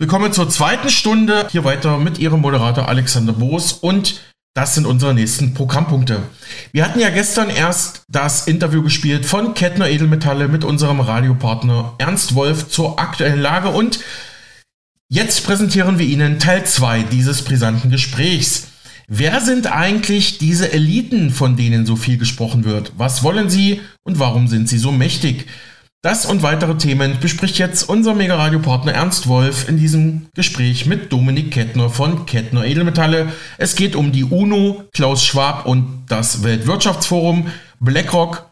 Willkommen zur zweiten Stunde. Hier weiter mit Ihrem Moderator Alexander Boos und das sind unsere nächsten Programmpunkte. Wir hatten ja gestern erst das Interview gespielt von Kettner Edelmetalle mit unserem Radiopartner Ernst Wolf zur aktuellen Lage und jetzt präsentieren wir Ihnen Teil 2 dieses brisanten Gesprächs. Wer sind eigentlich diese Eliten, von denen so viel gesprochen wird? Was wollen sie und warum sind sie so mächtig? Das und weitere Themen bespricht jetzt unser Mega-Radio-Partner Ernst Wolf in diesem Gespräch mit Dominik Kettner von Kettner Edelmetalle. Es geht um die UNO, Klaus Schwab und das Weltwirtschaftsforum, BlackRock,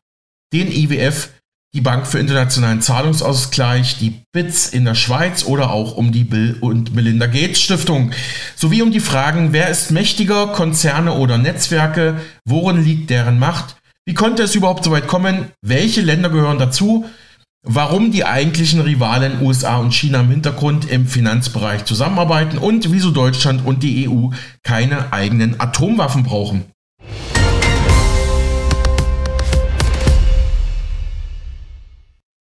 den IWF, die Bank für internationalen Zahlungsausgleich, die BITS in der Schweiz oder auch um die Bill und Melinda Gates Stiftung, sowie um die Fragen, wer ist mächtiger, Konzerne oder Netzwerke, worin liegt deren Macht, wie konnte es überhaupt so weit kommen, welche Länder gehören dazu, warum die eigentlichen Rivalen USA und China im Hintergrund im Finanzbereich zusammenarbeiten und wieso Deutschland und die EU keine eigenen Atomwaffen brauchen.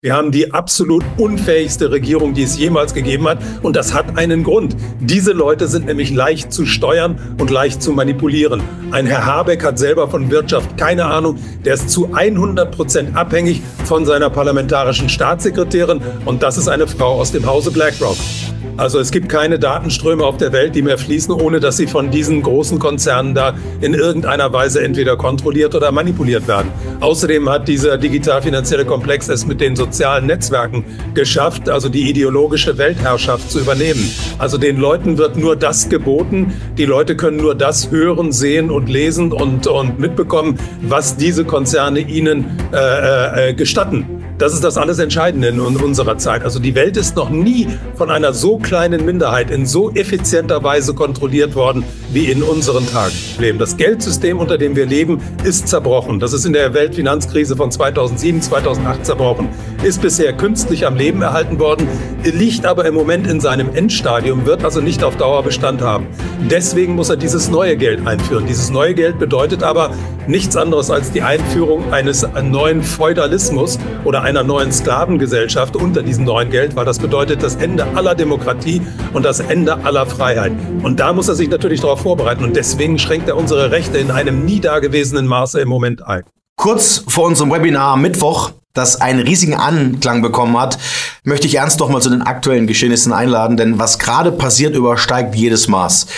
Wir haben die absolut unfähigste Regierung, die es jemals gegeben hat. Und das hat einen Grund. Diese Leute sind nämlich leicht zu steuern und leicht zu manipulieren. Ein Herr Habeck hat selber von Wirtschaft keine Ahnung. Der ist zu 100 Prozent abhängig von seiner parlamentarischen Staatssekretärin. Und das ist eine Frau aus dem Hause BlackRock. Also es gibt keine Datenströme auf der Welt, die mehr fließen, ohne dass sie von diesen großen Konzernen da in irgendeiner Weise entweder kontrolliert oder manipuliert werden. Außerdem hat dieser digital-finanzielle Komplex es mit den sozialen Netzwerken geschafft, also die ideologische Weltherrschaft zu übernehmen. Also den Leuten wird nur das geboten, die Leute können nur das hören, sehen und lesen und, und mitbekommen, was diese Konzerne ihnen äh, äh, gestatten. Das ist das alles Entscheidende in unserer Zeit. Also die Welt ist noch nie von einer so kleinen Minderheit in so effizienter Weise kontrolliert worden wie in unseren Tagen. Das Geldsystem, unter dem wir leben, ist zerbrochen. Das ist in der Weltfinanzkrise von 2007, 2008 zerbrochen. Ist bisher künstlich am Leben erhalten worden, liegt aber im Moment in seinem Endstadium, wird also nicht auf Dauer Bestand haben. Deswegen muss er dieses neue Geld einführen. Dieses neue Geld bedeutet aber nichts anderes als die Einführung eines neuen Feudalismus oder einer neuen Sklavengesellschaft unter diesem neuen Geld, weil das bedeutet das Ende aller Demokratie und das Ende aller Freiheit. Und da muss er sich natürlich darauf vorbereiten und deswegen schränkt er unsere Rechte in einem nie dagewesenen Maße im Moment ein. Kurz vor unserem Webinar am Mittwoch, das einen riesigen Anklang bekommen hat, möchte ich ernst noch mal zu den aktuellen Geschehnissen einladen, denn was gerade passiert, übersteigt jedes Maß.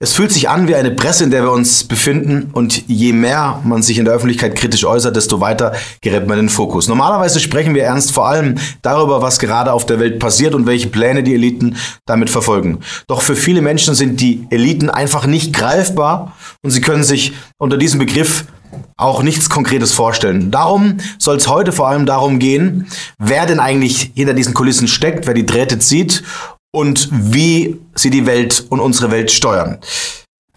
Es fühlt sich an wie eine Presse, in der wir uns befinden und je mehr man sich in der Öffentlichkeit kritisch äußert, desto weiter gerät man in den Fokus. Normalerweise sprechen wir ernst vor allem darüber, was gerade auf der Welt passiert und welche Pläne die Eliten damit verfolgen. Doch für viele Menschen sind die Eliten einfach nicht greifbar und sie können sich unter diesem Begriff auch nichts Konkretes vorstellen. Darum soll es heute vor allem darum gehen, wer denn eigentlich hinter diesen Kulissen steckt, wer die Drähte zieht und wie sie die Welt und unsere Welt steuern.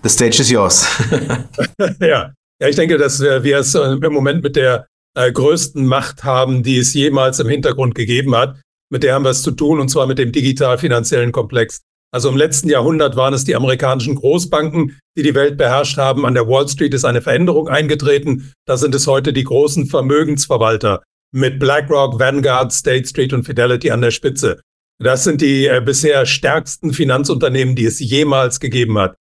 The stage is yours. ja. ja, ich denke, dass wir es im Moment mit der äh, größten Macht haben, die es jemals im Hintergrund gegeben hat. Mit der haben wir es zu tun, und zwar mit dem digital-finanziellen Komplex. Also im letzten Jahrhundert waren es die amerikanischen Großbanken, die die Welt beherrscht haben. An der Wall Street ist eine Veränderung eingetreten. Da sind es heute die großen Vermögensverwalter mit BlackRock, Vanguard, State Street und Fidelity an der Spitze. Das sind die äh, bisher stärksten Finanzunternehmen, die es jemals gegeben hat.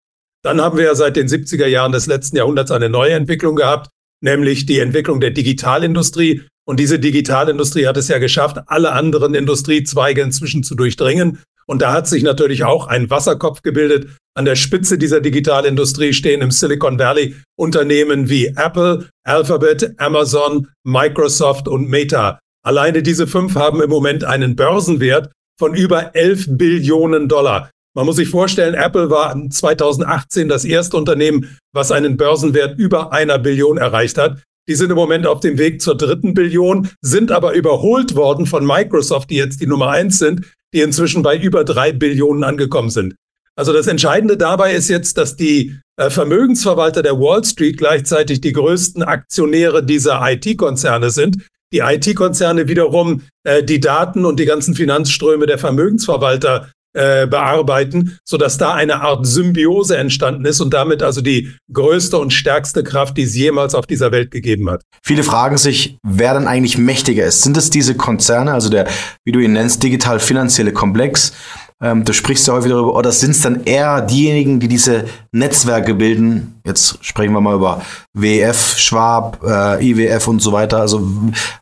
Dann haben wir ja seit den 70er Jahren des letzten Jahrhunderts eine neue Entwicklung gehabt, nämlich die Entwicklung der Digitalindustrie. Und diese Digitalindustrie hat es ja geschafft, alle anderen Industriezweige inzwischen zu durchdringen. Und da hat sich natürlich auch ein Wasserkopf gebildet. An der Spitze dieser Digitalindustrie stehen im Silicon Valley Unternehmen wie Apple, Alphabet, Amazon, Microsoft und Meta. Alleine diese fünf haben im Moment einen Börsenwert von über 11 Billionen Dollar. Man muss sich vorstellen, Apple war 2018 das erste Unternehmen, was einen Börsenwert über einer Billion erreicht hat. Die sind im Moment auf dem Weg zur dritten Billion, sind aber überholt worden von Microsoft, die jetzt die Nummer eins sind, die inzwischen bei über drei Billionen angekommen sind. Also das Entscheidende dabei ist jetzt, dass die äh, Vermögensverwalter der Wall Street gleichzeitig die größten Aktionäre dieser IT-Konzerne sind, die IT-Konzerne wiederum äh, die Daten und die ganzen Finanzströme der Vermögensverwalter äh, bearbeiten, sodass da eine Art Symbiose entstanden ist und damit also die größte und stärkste Kraft, die es jemals auf dieser Welt gegeben hat. Viele fragen sich, wer dann eigentlich mächtiger ist. Sind es diese Konzerne, also der, wie du ihn nennst, digital-finanzielle Komplex? Ähm, du sprichst ja häufig darüber, oder sind es dann eher diejenigen, die diese Netzwerke bilden? Jetzt sprechen wir mal über WF, Schwab, äh, IWF und so weiter. Also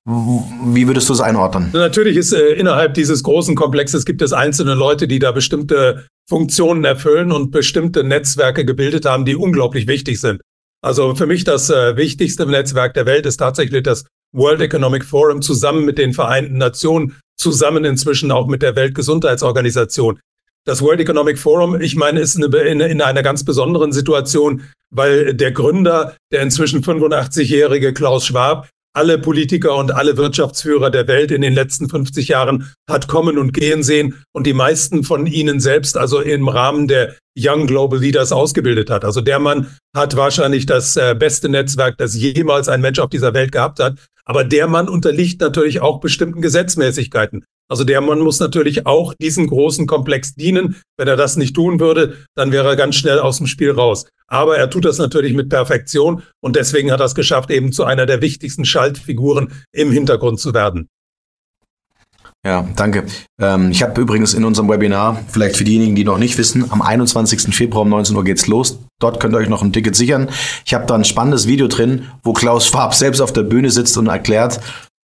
wie würdest du es einordnen? Natürlich ist äh, innerhalb dieses großen Komplexes gibt es einzelne Leute, die da bestimmte Funktionen erfüllen und bestimmte Netzwerke gebildet haben, die unglaublich wichtig sind. Also für mich das äh, wichtigste Netzwerk der Welt ist tatsächlich das World Economic Forum zusammen mit den Vereinten Nationen, zusammen inzwischen auch mit der Weltgesundheitsorganisation. Das World Economic Forum, ich meine, ist eine, in, in einer ganz besonderen Situation, weil der Gründer, der inzwischen 85-jährige Klaus Schwab, alle Politiker und alle Wirtschaftsführer der Welt in den letzten 50 Jahren hat kommen und gehen sehen und die meisten von ihnen selbst also im Rahmen der Young Global Leaders ausgebildet hat. Also der Mann hat wahrscheinlich das äh, beste Netzwerk, das jemals ein Mensch auf dieser Welt gehabt hat. Aber der Mann unterliegt natürlich auch bestimmten Gesetzmäßigkeiten. Also der Mann muss natürlich auch diesen großen Komplex dienen. Wenn er das nicht tun würde, dann wäre er ganz schnell aus dem Spiel raus. Aber er tut das natürlich mit Perfektion und deswegen hat er es geschafft, eben zu einer der wichtigsten Schaltfiguren im Hintergrund zu werden. Ja, danke. Ähm, ich habe übrigens in unserem Webinar, vielleicht für diejenigen, die noch nicht wissen, am 21. Februar um 19 Uhr geht's los. Dort könnt ihr euch noch ein Ticket sichern. Ich habe da ein spannendes Video drin, wo Klaus Schwab selbst auf der Bühne sitzt und erklärt,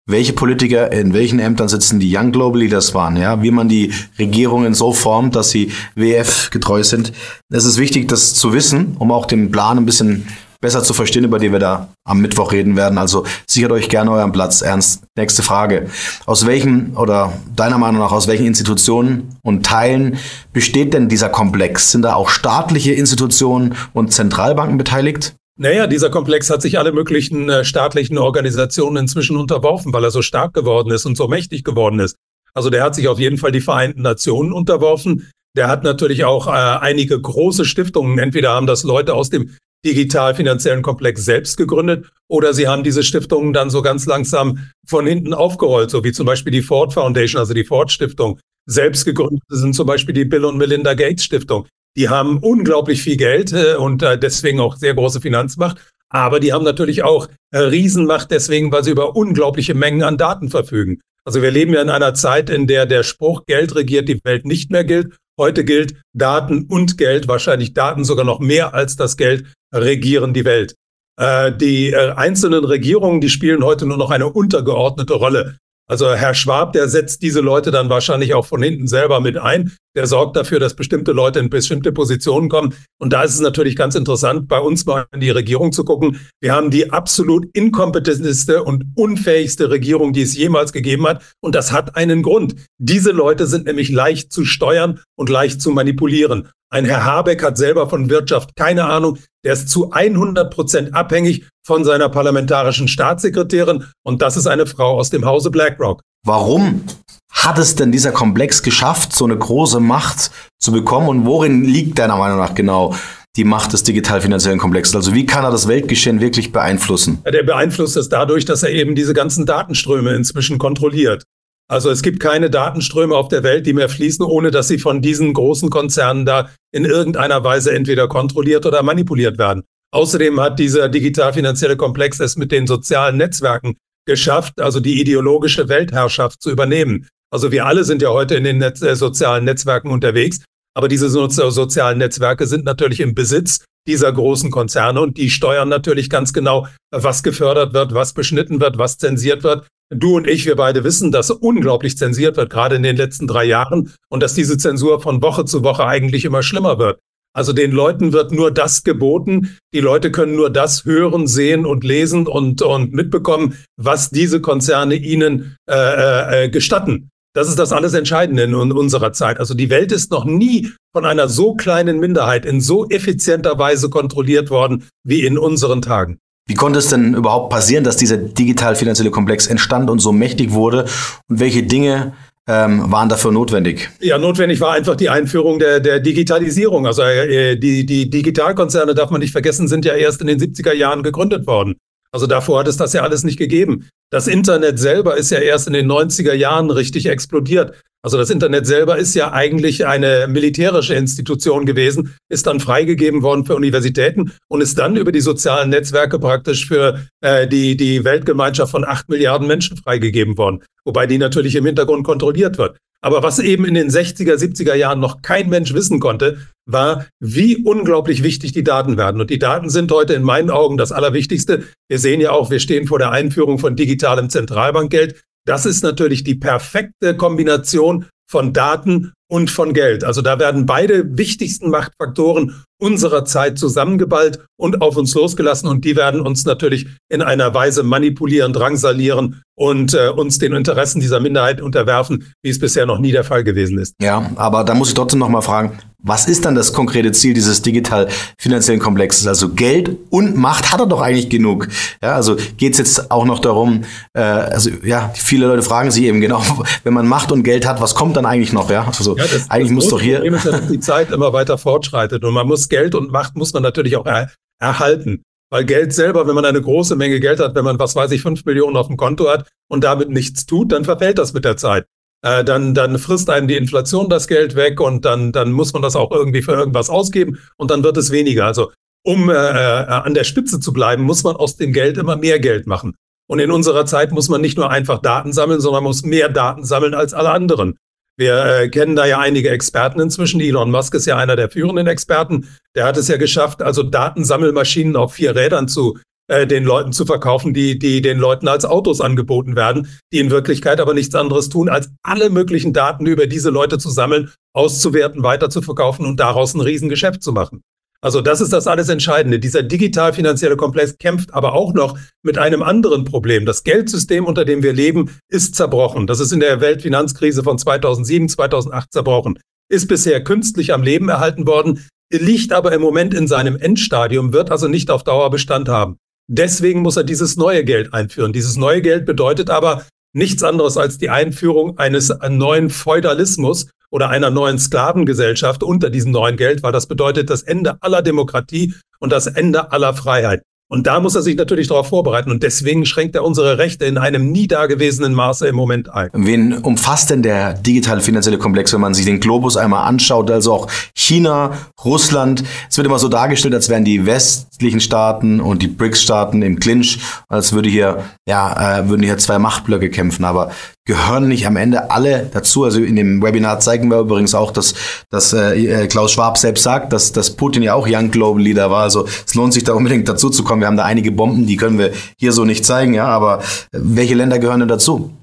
welche Politiker in welchen Ämtern sitzen, die Young Global Leaders waren, ja, wie man die Regierungen so formt, dass sie WF getreu sind. Es ist wichtig, das zu wissen, um auch den Plan ein bisschen besser zu verstehen, über die wir da am Mittwoch reden werden. Also sichert euch gerne euren Platz. Ernst, nächste Frage. Aus welchen oder deiner Meinung nach aus welchen Institutionen und Teilen besteht denn dieser Komplex? Sind da auch staatliche Institutionen und Zentralbanken beteiligt? Naja, dieser Komplex hat sich alle möglichen äh, staatlichen Organisationen inzwischen unterworfen, weil er so stark geworden ist und so mächtig geworden ist. Also der hat sich auf jeden Fall die Vereinten Nationen unterworfen. Der hat natürlich auch äh, einige große Stiftungen. Entweder haben das Leute aus dem digital-finanziellen Komplex selbst gegründet oder sie haben diese Stiftungen dann so ganz langsam von hinten aufgerollt, so wie zum Beispiel die Ford Foundation, also die Ford Stiftung. Selbst gegründet sind zum Beispiel die Bill und Melinda Gates Stiftung. Die haben unglaublich viel Geld äh, und äh, deswegen auch sehr große Finanzmacht. Aber die haben natürlich auch äh, Riesenmacht deswegen, weil sie über unglaubliche Mengen an Daten verfügen. Also wir leben ja in einer Zeit, in der der Spruch Geld regiert die Welt nicht mehr gilt. Heute gilt Daten und Geld, wahrscheinlich Daten sogar noch mehr als das Geld regieren die Welt. Äh, die äh, einzelnen Regierungen, die spielen heute nur noch eine untergeordnete Rolle. Also Herr Schwab, der setzt diese Leute dann wahrscheinlich auch von hinten selber mit ein. Der sorgt dafür, dass bestimmte Leute in bestimmte Positionen kommen. Und da ist es natürlich ganz interessant, bei uns mal in die Regierung zu gucken. Wir haben die absolut inkompetenteste und unfähigste Regierung, die es jemals gegeben hat. Und das hat einen Grund. Diese Leute sind nämlich leicht zu steuern und leicht zu manipulieren. Ein Herr Habeck hat selber von Wirtschaft keine Ahnung. Der ist zu 100 Prozent abhängig von seiner parlamentarischen Staatssekretärin. Und das ist eine Frau aus dem Hause BlackRock. Warum hat es denn dieser Komplex geschafft, so eine große Macht zu bekommen? Und worin liegt deiner Meinung nach genau die Macht des digital-finanziellen Komplexes? Also wie kann er das Weltgeschehen wirklich beeinflussen? Der beeinflusst es dadurch, dass er eben diese ganzen Datenströme inzwischen kontrolliert. Also es gibt keine Datenströme auf der Welt, die mehr fließen, ohne dass sie von diesen großen Konzernen da in irgendeiner Weise entweder kontrolliert oder manipuliert werden. Außerdem hat dieser digital-finanzielle Komplex es mit den sozialen Netzwerken geschafft, also die ideologische Weltherrschaft zu übernehmen. Also wir alle sind ja heute in den Netz äh, sozialen Netzwerken unterwegs, aber diese so sozialen Netzwerke sind natürlich im Besitz dieser großen Konzerne und die steuern natürlich ganz genau, was gefördert wird, was beschnitten wird, was zensiert wird Du und ich, wir beide wissen, dass unglaublich zensiert wird, gerade in den letzten drei Jahren, und dass diese Zensur von Woche zu Woche eigentlich immer schlimmer wird. Also den Leuten wird nur das geboten. Die Leute können nur das hören, sehen und lesen und, und mitbekommen, was diese Konzerne ihnen äh, äh, äh gestatten. Das ist das alles Entscheidende in unserer Zeit. Also die Welt ist noch nie von einer so kleinen Minderheit in so effizienter Weise kontrolliert worden wie in unseren Tagen. Wie konnte es denn überhaupt passieren, dass dieser digital-finanzielle Komplex entstand und so mächtig wurde? Und welche Dinge ähm, waren dafür notwendig? Ja, notwendig war einfach die Einführung der, der Digitalisierung. Also äh, die, die Digitalkonzerne, darf man nicht vergessen, sind ja erst in den 70er Jahren gegründet worden. Also davor hat es das ja alles nicht gegeben. Das Internet selber ist ja erst in den 90er Jahren richtig explodiert. Also das Internet selber ist ja eigentlich eine militärische Institution gewesen, ist dann freigegeben worden für Universitäten und ist dann über die sozialen Netzwerke praktisch für äh, die, die Weltgemeinschaft von acht Milliarden Menschen freigegeben worden, wobei die natürlich im Hintergrund kontrolliert wird. Aber was eben in den 60er, 70er Jahren noch kein Mensch wissen konnte, war, wie unglaublich wichtig die Daten werden. Und die Daten sind heute in meinen Augen das Allerwichtigste. Wir sehen ja auch, wir stehen vor der Einführung von digitalem Zentralbankgeld. Das ist natürlich die perfekte Kombination von Daten und von Geld. Also da werden beide wichtigsten Machtfaktoren unserer Zeit zusammengeballt und auf uns losgelassen und die werden uns natürlich in einer Weise manipulieren, drangsalieren und äh, uns den Interessen dieser Minderheit unterwerfen, wie es bisher noch nie der Fall gewesen ist. Ja, aber da muss ich trotzdem noch mal fragen, was ist dann das konkrete Ziel dieses digital-finanziellen Komplexes? Also Geld und Macht hat er doch eigentlich genug. Ja, also geht es jetzt auch noch darum, äh, also ja, viele Leute fragen sich eben genau, wenn man Macht und Geld hat, was kommt dann eigentlich noch? Ja, also ja, das, eigentlich das muss doch hier. Ist dass die Zeit immer weiter fortschreitet und man muss Geld und Macht muss man natürlich auch er, erhalten. Weil Geld selber, wenn man eine große Menge Geld hat, wenn man, was weiß ich, fünf Millionen auf dem Konto hat und damit nichts tut, dann verfällt das mit der Zeit. Äh, dann, dann frisst einem die Inflation das Geld weg und dann, dann muss man das auch irgendwie für irgendwas ausgeben und dann wird es weniger. Also um äh, äh, an der Spitze zu bleiben, muss man aus dem Geld immer mehr Geld machen. Und in unserer Zeit muss man nicht nur einfach Daten sammeln, sondern muss mehr Daten sammeln als alle anderen. Wir äh, kennen da ja einige Experten inzwischen. Elon Musk ist ja einer der führenden Experten. Der hat es ja geschafft, also Datensammelmaschinen auf vier Rädern zu äh, den Leuten zu verkaufen, die, die den Leuten als Autos angeboten werden, die in Wirklichkeit aber nichts anderes tun, als alle möglichen Daten über diese Leute zu sammeln, auszuwerten, weiter zu verkaufen und daraus ein Riesengeschäft zu machen. Also das ist das alles Entscheidende. Dieser digital-finanzielle Komplex kämpft aber auch noch mit einem anderen Problem. Das Geldsystem, unter dem wir leben, ist zerbrochen. Das ist in der Weltfinanzkrise von 2007, 2008 zerbrochen. Ist bisher künstlich am Leben erhalten worden, liegt aber im Moment in seinem Endstadium, wird also nicht auf Dauer Bestand haben. Deswegen muss er dieses neue Geld einführen. Dieses neue Geld bedeutet aber nichts anderes als die Einführung eines neuen Feudalismus, oder einer neuen Sklavengesellschaft unter diesem neuen Geld, weil das bedeutet das Ende aller Demokratie und das Ende aller Freiheit. Und da muss er sich natürlich darauf vorbereiten. Und deswegen schränkt er unsere Rechte in einem nie dagewesenen Maße im Moment ein. Wen umfasst denn der digitale finanzielle Komplex, wenn man sich den Globus einmal anschaut? Also auch China, Russland. Es wird immer so dargestellt, als wären die westlichen Staaten und die BRICS-Staaten im Clinch, als würde hier, ja, äh, würden hier zwei Machtblöcke kämpfen. Aber gehören nicht am Ende alle dazu. Also in dem Webinar zeigen wir übrigens auch, dass, dass äh, Klaus Schwab selbst sagt, dass, dass Putin ja auch Young Global Leader war. Also es lohnt sich da unbedingt dazu zu kommen. Wir haben da einige Bomben, die können wir hier so nicht zeigen, ja. Aber welche Länder gehören denn dazu?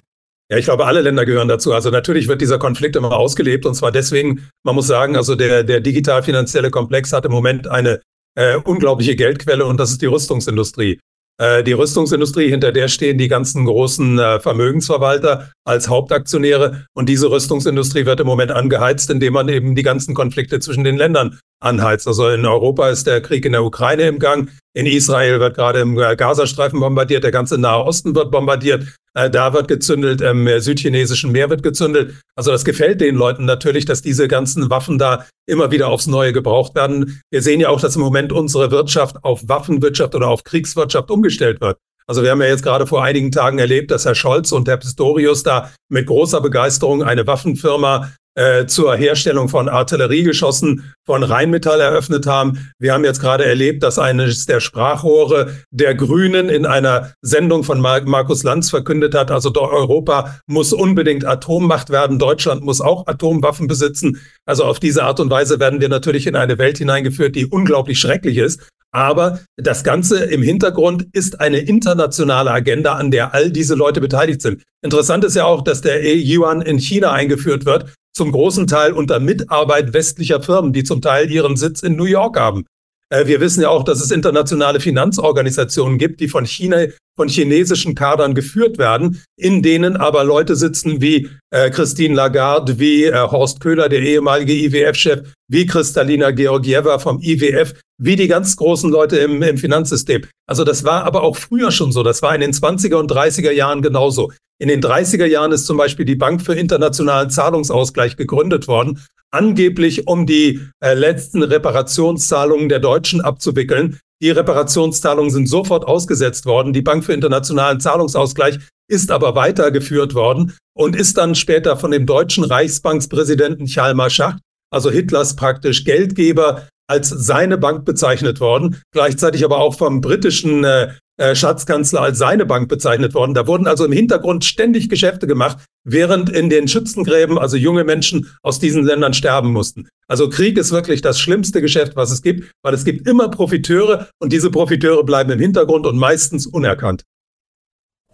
Ja, ich glaube, alle Länder gehören dazu. Also natürlich wird dieser Konflikt immer ausgelebt und zwar deswegen, man muss sagen, also der, der digital-finanzielle Komplex hat im Moment eine äh, unglaubliche Geldquelle und das ist die Rüstungsindustrie. Äh, die Rüstungsindustrie, hinter der stehen die ganzen großen äh, Vermögensverwalter als Hauptaktionäre. Und diese Rüstungsindustrie wird im Moment angeheizt, indem man eben die ganzen Konflikte zwischen den Ländern anheizt. Also in Europa ist der Krieg in der Ukraine im Gang. In Israel wird gerade im äh, Gazastreifen bombardiert. Der ganze Nahe Osten wird bombardiert. Äh, da wird gezündelt. Im südchinesischen Meer wird gezündelt. Also das gefällt den Leuten natürlich, dass diese ganzen Waffen da immer wieder aufs Neue gebraucht werden. Wir sehen ja auch, dass im Moment unsere Wirtschaft auf Waffenwirtschaft oder auf Kriegswirtschaft umgestellt wird. Also wir haben ja jetzt gerade vor einigen Tagen erlebt, dass Herr Scholz und Herr Pistorius da mit großer Begeisterung eine Waffenfirma äh, zur Herstellung von Artilleriegeschossen von Rheinmetall eröffnet haben. Wir haben jetzt gerade erlebt, dass eines der Sprachrohre der Grünen in einer Sendung von Mar Markus Lanz verkündet hat, also Europa muss unbedingt Atommacht werden, Deutschland muss auch Atomwaffen besitzen. Also auf diese Art und Weise werden wir natürlich in eine Welt hineingeführt, die unglaublich schrecklich ist. Aber das Ganze im Hintergrund ist eine internationale Agenda, an der all diese Leute beteiligt sind. Interessant ist ja auch, dass der Yuan in China eingeführt wird, zum großen Teil unter Mitarbeit westlicher Firmen, die zum Teil ihren Sitz in New York haben. Äh, wir wissen ja auch, dass es internationale Finanzorganisationen gibt, die von China, von chinesischen Kadern geführt werden, in denen aber Leute sitzen wie äh, Christine Lagarde, wie äh, Horst Köhler, der ehemalige IWF-Chef, wie Kristalina Georgieva vom IWF, wie die ganz großen Leute im, im Finanzsystem. Also das war aber auch früher schon so. Das war in den 20er und 30er Jahren genauso. In den 30er Jahren ist zum Beispiel die Bank für internationalen Zahlungsausgleich gegründet worden, angeblich um die äh, letzten Reparationszahlungen der Deutschen abzuwickeln. Die Reparationszahlungen sind sofort ausgesetzt worden. Die Bank für internationalen Zahlungsausgleich ist aber weitergeführt worden und ist dann später von dem deutschen Reichsbankspräsidenten Chalmar Schacht, also Hitlers praktisch Geldgeber, als seine Bank bezeichnet worden, gleichzeitig aber auch vom britischen äh, äh, Schatzkanzler als seine Bank bezeichnet worden. Da wurden also im Hintergrund ständig Geschäfte gemacht, während in den Schützengräben also junge Menschen aus diesen Ländern sterben mussten. Also Krieg ist wirklich das schlimmste Geschäft, was es gibt, weil es gibt immer Profiteure und diese Profiteure bleiben im Hintergrund und meistens unerkannt.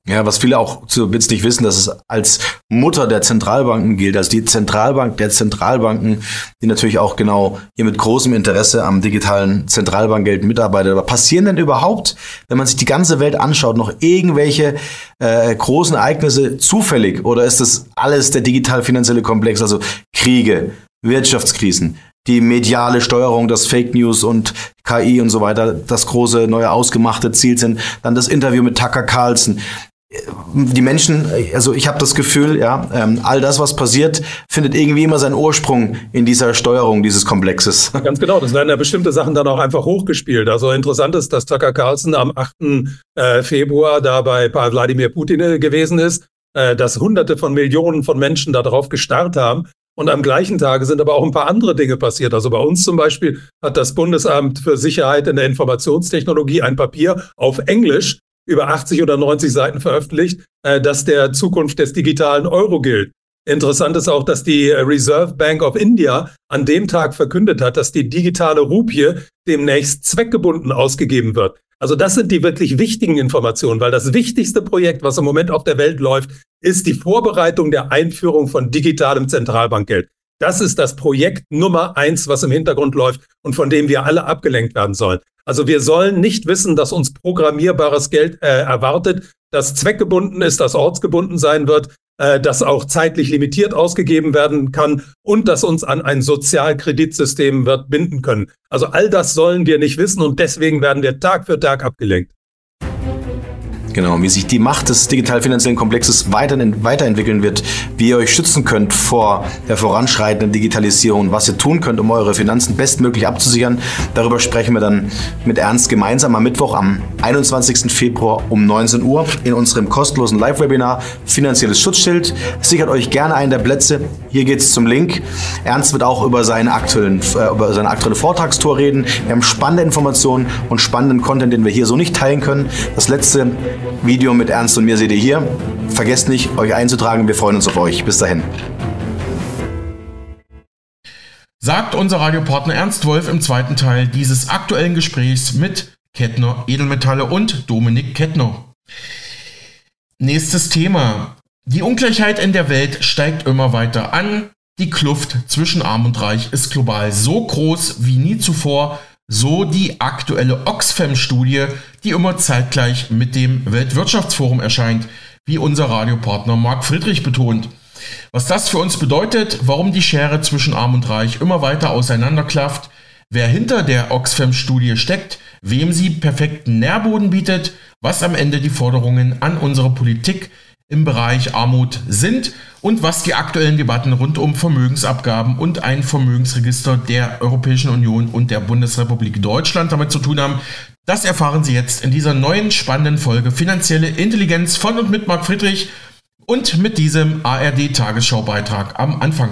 Ja, was viele auch zu Witz nicht wissen, dass es als Mutter der Zentralbanken gilt, also die Zentralbank der Zentralbanken, die natürlich auch genau hier mit großem Interesse am digitalen Zentralbankgeld mitarbeitet. Aber passieren denn überhaupt, wenn man sich die ganze Welt anschaut, noch irgendwelche äh, großen Ereignisse zufällig oder ist das alles der digital-finanzielle Komplex, also Kriege, Wirtschaftskrisen, die mediale Steuerung, das Fake News und KI und so weiter das große neue ausgemachte Ziel sind. Dann das Interview mit Tucker Carlson die Menschen, also ich habe das Gefühl, ja, ähm, all das, was passiert, findet irgendwie immer seinen Ursprung in dieser Steuerung dieses Komplexes. Ganz genau, das werden ja bestimmte Sachen dann auch einfach hochgespielt. Also interessant ist, dass Tucker Carlson am 8. Äh, Februar da bei Wladimir Putin äh, gewesen ist, äh, dass hunderte von Millionen von Menschen darauf gestarrt haben. Und am gleichen Tage sind aber auch ein paar andere Dinge passiert. Also bei uns zum Beispiel hat das Bundesamt für Sicherheit in der Informationstechnologie ein Papier auf Englisch über 80 oder 90 Seiten veröffentlicht, äh, das der Zukunft des digitalen Euro gilt. Interessant ist auch, dass die Reserve Bank of India an dem Tag verkündet hat, dass die digitale Rupie demnächst zweckgebunden ausgegeben wird. Also das sind die wirklich wichtigen Informationen, weil das wichtigste Projekt, was im Moment auf der Welt läuft, ist die Vorbereitung der Einführung von digitalem Zentralbankgeld. Das ist das Projekt Nummer eins, was im Hintergrund läuft und von dem wir alle abgelenkt werden sollen. Also wir sollen nicht wissen, dass uns programmierbares Geld äh, erwartet, das zweckgebunden ist, das ortsgebunden sein wird, äh, das auch zeitlich limitiert ausgegeben werden kann und das uns an ein Sozialkreditsystem wird binden können. Also all das sollen wir nicht wissen und deswegen werden wir Tag für Tag abgelenkt. Genau, wie sich die Macht des digital-finanziellen Komplexes weiterentwickeln wird, wie ihr euch schützen könnt vor der voranschreitenden Digitalisierung, was ihr tun könnt, um eure Finanzen bestmöglich abzusichern. Darüber sprechen wir dann mit Ernst gemeinsam am Mittwoch am 21. Februar um 19 Uhr in unserem kostenlosen Live-Webinar Finanzielles Schutzschild. Sichert euch gerne einen der Plätze. Hier geht es zum Link. Ernst wird auch über, seinen aktuellen, äh, über seine aktuelle Vortragstour reden. Wir haben spannende Informationen und spannenden Content, den wir hier so nicht teilen können. Das letzte Video mit Ernst und mir seht ihr hier. Vergesst nicht, euch einzutragen. Wir freuen uns auf euch. Bis dahin. Sagt unser Radiopartner Ernst Wolf im zweiten Teil dieses aktuellen Gesprächs mit Kettner Edelmetalle und Dominik Kettner. Nächstes Thema. Die Ungleichheit in der Welt steigt immer weiter an. Die Kluft zwischen Arm und Reich ist global so groß wie nie zuvor so die aktuelle Oxfam-Studie, die immer zeitgleich mit dem Weltwirtschaftsforum erscheint, wie unser Radiopartner Marc Friedrich betont. Was das für uns bedeutet, warum die Schere zwischen Arm und Reich immer weiter auseinanderklafft, wer hinter der Oxfam-Studie steckt, wem sie perfekten Nährboden bietet, was am Ende die Forderungen an unsere Politik im Bereich Armut sind und was die aktuellen Debatten rund um Vermögensabgaben und ein Vermögensregister der Europäischen Union und der Bundesrepublik Deutschland damit zu tun haben. Das erfahren Sie jetzt in dieser neuen spannenden Folge Finanzielle Intelligenz von und mit Marc Friedrich und mit diesem ARD-Tagesschaubeitrag am Anfang.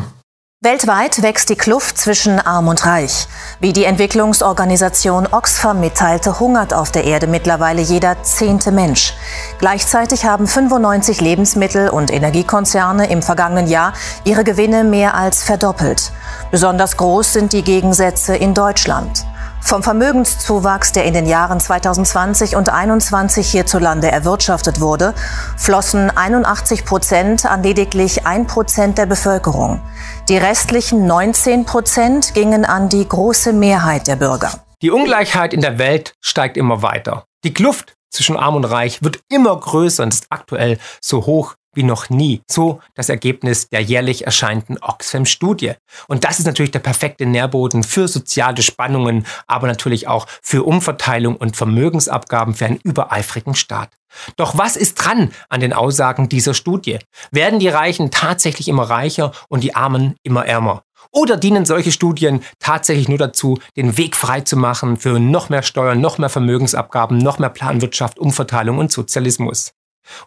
Weltweit wächst die Kluft zwischen Arm und Reich. Wie die Entwicklungsorganisation Oxfam mitteilte, hungert auf der Erde mittlerweile jeder zehnte Mensch. Gleichzeitig haben 95 Lebensmittel- und Energiekonzerne im vergangenen Jahr ihre Gewinne mehr als verdoppelt. Besonders groß sind die Gegensätze in Deutschland. Vom Vermögenszuwachs, der in den Jahren 2020 und 2021 hierzulande erwirtschaftet wurde, flossen 81 Prozent an lediglich ein Prozent der Bevölkerung. Die restlichen 19 Prozent gingen an die große Mehrheit der Bürger. Die Ungleichheit in der Welt steigt immer weiter. Die Kluft zwischen Arm und Reich wird immer größer und ist aktuell so hoch wie noch nie. So das Ergebnis der jährlich erscheinenden Oxfam-Studie. Und das ist natürlich der perfekte Nährboden für soziale Spannungen, aber natürlich auch für Umverteilung und Vermögensabgaben für einen übereifrigen Staat. Doch was ist dran an den Aussagen dieser Studie? Werden die Reichen tatsächlich immer reicher und die Armen immer ärmer? Oder dienen solche Studien tatsächlich nur dazu, den Weg frei zu machen für noch mehr Steuern, noch mehr Vermögensabgaben, noch mehr Planwirtschaft, Umverteilung und Sozialismus?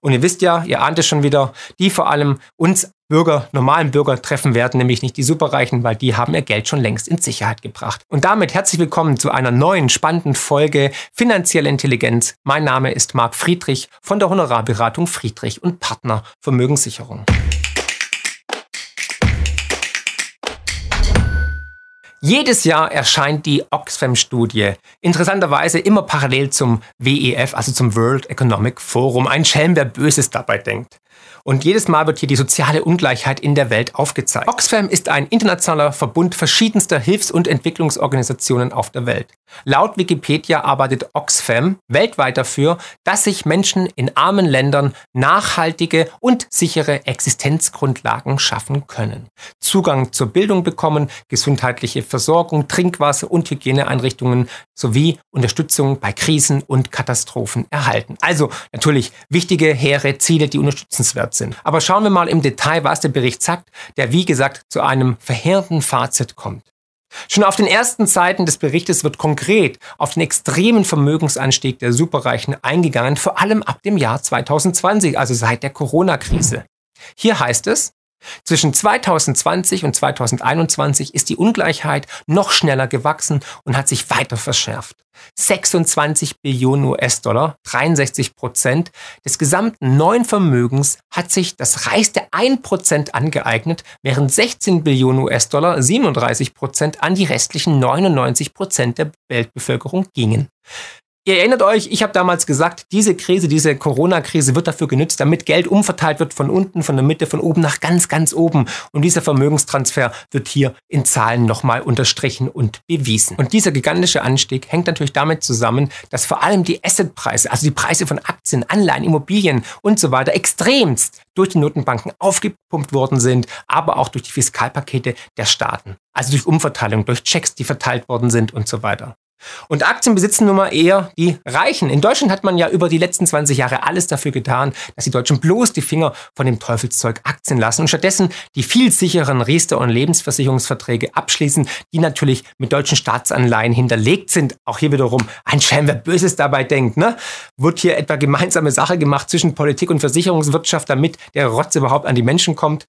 Und ihr wisst ja, ihr ahnt es schon wieder, die vor allem uns Bürger, normalen Bürger treffen werden, nämlich nicht die Superreichen, weil die haben ihr Geld schon längst in Sicherheit gebracht. Und damit herzlich willkommen zu einer neuen spannenden Folge Finanzielle Intelligenz. Mein Name ist Marc Friedrich von der Honorarberatung Friedrich und Partner Vermögenssicherung. Jedes Jahr erscheint die Oxfam-Studie, interessanterweise immer parallel zum WEF, also zum World Economic Forum. Ein Schelm, wer Böses dabei denkt. Und jedes Mal wird hier die soziale Ungleichheit in der Welt aufgezeigt. Oxfam ist ein internationaler Verbund verschiedenster Hilfs- und Entwicklungsorganisationen auf der Welt. Laut Wikipedia arbeitet Oxfam weltweit dafür, dass sich Menschen in armen Ländern nachhaltige und sichere Existenzgrundlagen schaffen können. Zugang zur Bildung bekommen, gesundheitliche Versorgung, Trinkwasser und Hygieneeinrichtungen sowie Unterstützung bei Krisen und Katastrophen erhalten. Also natürlich wichtige, hehre Ziele, die unterstützenswert sind. Aber schauen wir mal im Detail, was der Bericht sagt, der wie gesagt zu einem verheerenden Fazit kommt. Schon auf den ersten Seiten des Berichtes wird konkret auf den extremen Vermögensanstieg der Superreichen eingegangen, vor allem ab dem Jahr 2020, also seit der Corona-Krise. Hier heißt es, zwischen 2020 und 2021 ist die Ungleichheit noch schneller gewachsen und hat sich weiter verschärft. 26 Billionen US-Dollar, 63 Prozent des gesamten neuen Vermögens hat sich das reichste 1 Prozent angeeignet, während 16 Billionen US-Dollar, 37 Prozent an die restlichen 99 Prozent der Weltbevölkerung gingen. Ihr erinnert euch, ich habe damals gesagt, diese Krise, diese Corona-Krise wird dafür genutzt, damit Geld umverteilt wird von unten, von der Mitte, von oben nach ganz, ganz oben. Und dieser Vermögenstransfer wird hier in Zahlen nochmal unterstrichen und bewiesen. Und dieser gigantische Anstieg hängt natürlich damit zusammen, dass vor allem die Assetpreise, also die Preise von Aktien, Anleihen, Immobilien und so weiter extremst durch die Notenbanken aufgepumpt worden sind, aber auch durch die Fiskalpakete der Staaten. Also durch Umverteilung, durch Checks, die verteilt worden sind und so weiter. Und Aktien besitzen nun mal eher die Reichen. In Deutschland hat man ja über die letzten 20 Jahre alles dafür getan, dass die Deutschen bloß die Finger von dem Teufelszeug Aktien lassen und stattdessen die viel sicheren Riester- und Lebensversicherungsverträge abschließen, die natürlich mit deutschen Staatsanleihen hinterlegt sind. Auch hier wiederum ein Schelm, wer Böses dabei denkt. Ne? Wird hier etwa gemeinsame Sache gemacht zwischen Politik und Versicherungswirtschaft, damit der Rotz überhaupt an die Menschen kommt?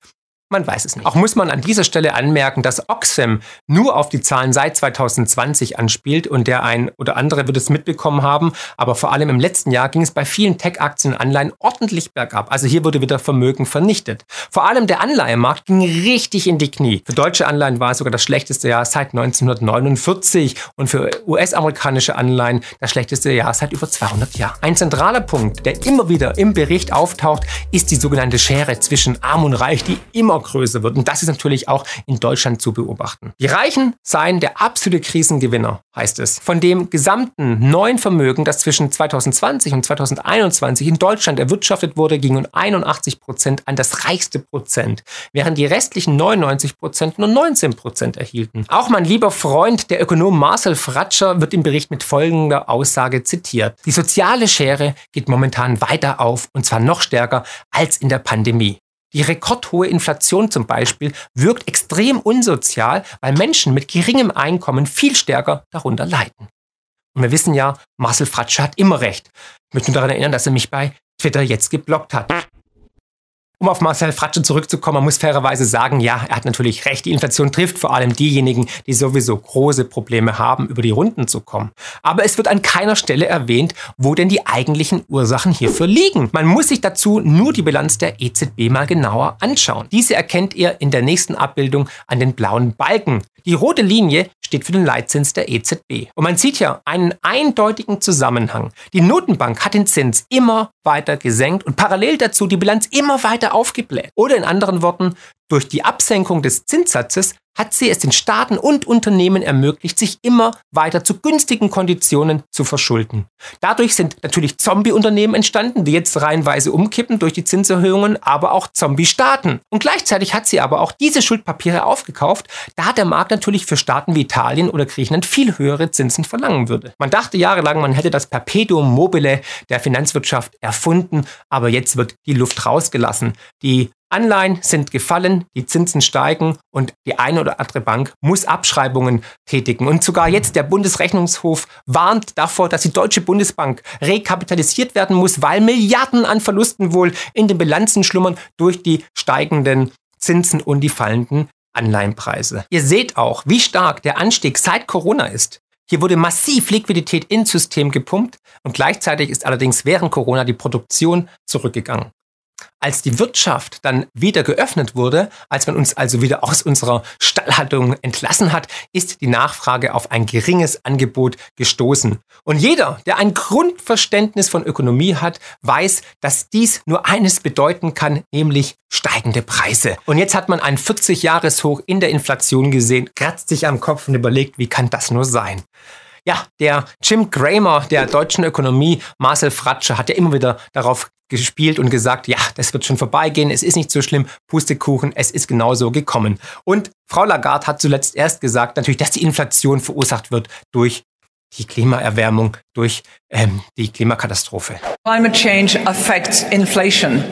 Man weiß es nicht. Auch muss man an dieser Stelle anmerken, dass Oxfam nur auf die Zahlen seit 2020 anspielt und der ein oder andere wird es mitbekommen haben, aber vor allem im letzten Jahr ging es bei vielen Tech-Aktien und Anleihen ordentlich bergab. Also hier wurde wieder Vermögen vernichtet. Vor allem der Anleihemarkt ging richtig in die Knie. Für deutsche Anleihen war es sogar das schlechteste Jahr seit 1949 und für US-amerikanische Anleihen das schlechteste Jahr seit über 200 Jahren. Ein zentraler Punkt, der immer wieder im Bericht auftaucht, ist die sogenannte Schere zwischen Arm und Reich, die immer immer wird. Und das ist natürlich auch in Deutschland zu beobachten. Die Reichen seien der absolute Krisengewinner, heißt es. Von dem gesamten neuen Vermögen, das zwischen 2020 und 2021 in Deutschland erwirtschaftet wurde, gingen 81 Prozent an das reichste Prozent, während die restlichen 99 Prozent nur 19 Prozent erhielten. Auch mein lieber Freund, der Ökonom Marcel Fratscher, wird im Bericht mit folgender Aussage zitiert. Die soziale Schere geht momentan weiter auf und zwar noch stärker als in der Pandemie. Die rekordhohe Inflation zum Beispiel wirkt extrem unsozial, weil Menschen mit geringem Einkommen viel stärker darunter leiden. Und wir wissen ja, Marcel Fratscher hat immer recht. Ich möchte nur daran erinnern, dass er mich bei Twitter jetzt geblockt hat. Um auf Marcel Fratsche zurückzukommen, man muss fairerweise sagen, ja, er hat natürlich recht. Die Inflation trifft vor allem diejenigen, die sowieso große Probleme haben, über die Runden zu kommen. Aber es wird an keiner Stelle erwähnt, wo denn die eigentlichen Ursachen hierfür liegen. Man muss sich dazu nur die Bilanz der EZB mal genauer anschauen. Diese erkennt ihr in der nächsten Abbildung an den blauen Balken. Die rote Linie steht für den Leitzins der EZB. Und man sieht ja einen eindeutigen Zusammenhang. Die Notenbank hat den Zins immer weiter gesenkt und parallel dazu die Bilanz immer weiter aufgebläht. Oder in anderen Worten, durch die Absenkung des Zinssatzes hat sie es den Staaten und Unternehmen ermöglicht, sich immer weiter zu günstigen Konditionen zu verschulden. Dadurch sind natürlich Zombie-Unternehmen entstanden, die jetzt reihenweise umkippen durch die Zinserhöhungen, aber auch Zombie-Staaten. Und gleichzeitig hat sie aber auch diese Schuldpapiere aufgekauft, da der Markt natürlich für Staaten wie Italien oder Griechenland viel höhere Zinsen verlangen würde. Man dachte jahrelang, man hätte das Perpetuum mobile der Finanzwirtschaft erfunden, aber jetzt wird die Luft rausgelassen. Die Anleihen sind gefallen, die Zinsen steigen und die eine oder andere Bank muss Abschreibungen tätigen. Und sogar jetzt der Bundesrechnungshof warnt davor, dass die Deutsche Bundesbank rekapitalisiert werden muss, weil Milliarden an Verlusten wohl in den Bilanzen schlummern durch die steigenden Zinsen und die fallenden Anleihenpreise. Ihr seht auch, wie stark der Anstieg seit Corona ist. Hier wurde massiv Liquidität ins System gepumpt und gleichzeitig ist allerdings während Corona die Produktion zurückgegangen. Als die Wirtschaft dann wieder geöffnet wurde, als man uns also wieder aus unserer Stallhaltung entlassen hat, ist die Nachfrage auf ein geringes Angebot gestoßen. Und jeder, der ein Grundverständnis von Ökonomie hat, weiß, dass dies nur eines bedeuten kann, nämlich steigende Preise. Und jetzt hat man ein 40-Jahres-Hoch in der Inflation gesehen, kratzt sich am Kopf und überlegt, wie kann das nur sein? Ja, der Jim Cramer der deutschen Ökonomie, Marcel Fratsche, hat ja immer wieder darauf gespielt und gesagt, ja, das wird schon vorbeigehen, es ist nicht so schlimm, Pustekuchen, es ist genauso gekommen. Und Frau Lagarde hat zuletzt erst gesagt, natürlich, dass die Inflation verursacht wird durch die Klimaerwärmung, durch ähm, die Klimakatastrophe. Climate change affects inflation.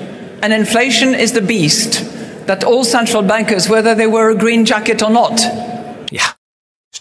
And inflation is the beast that all central bankers, whether they wear a green jacket or not, ja,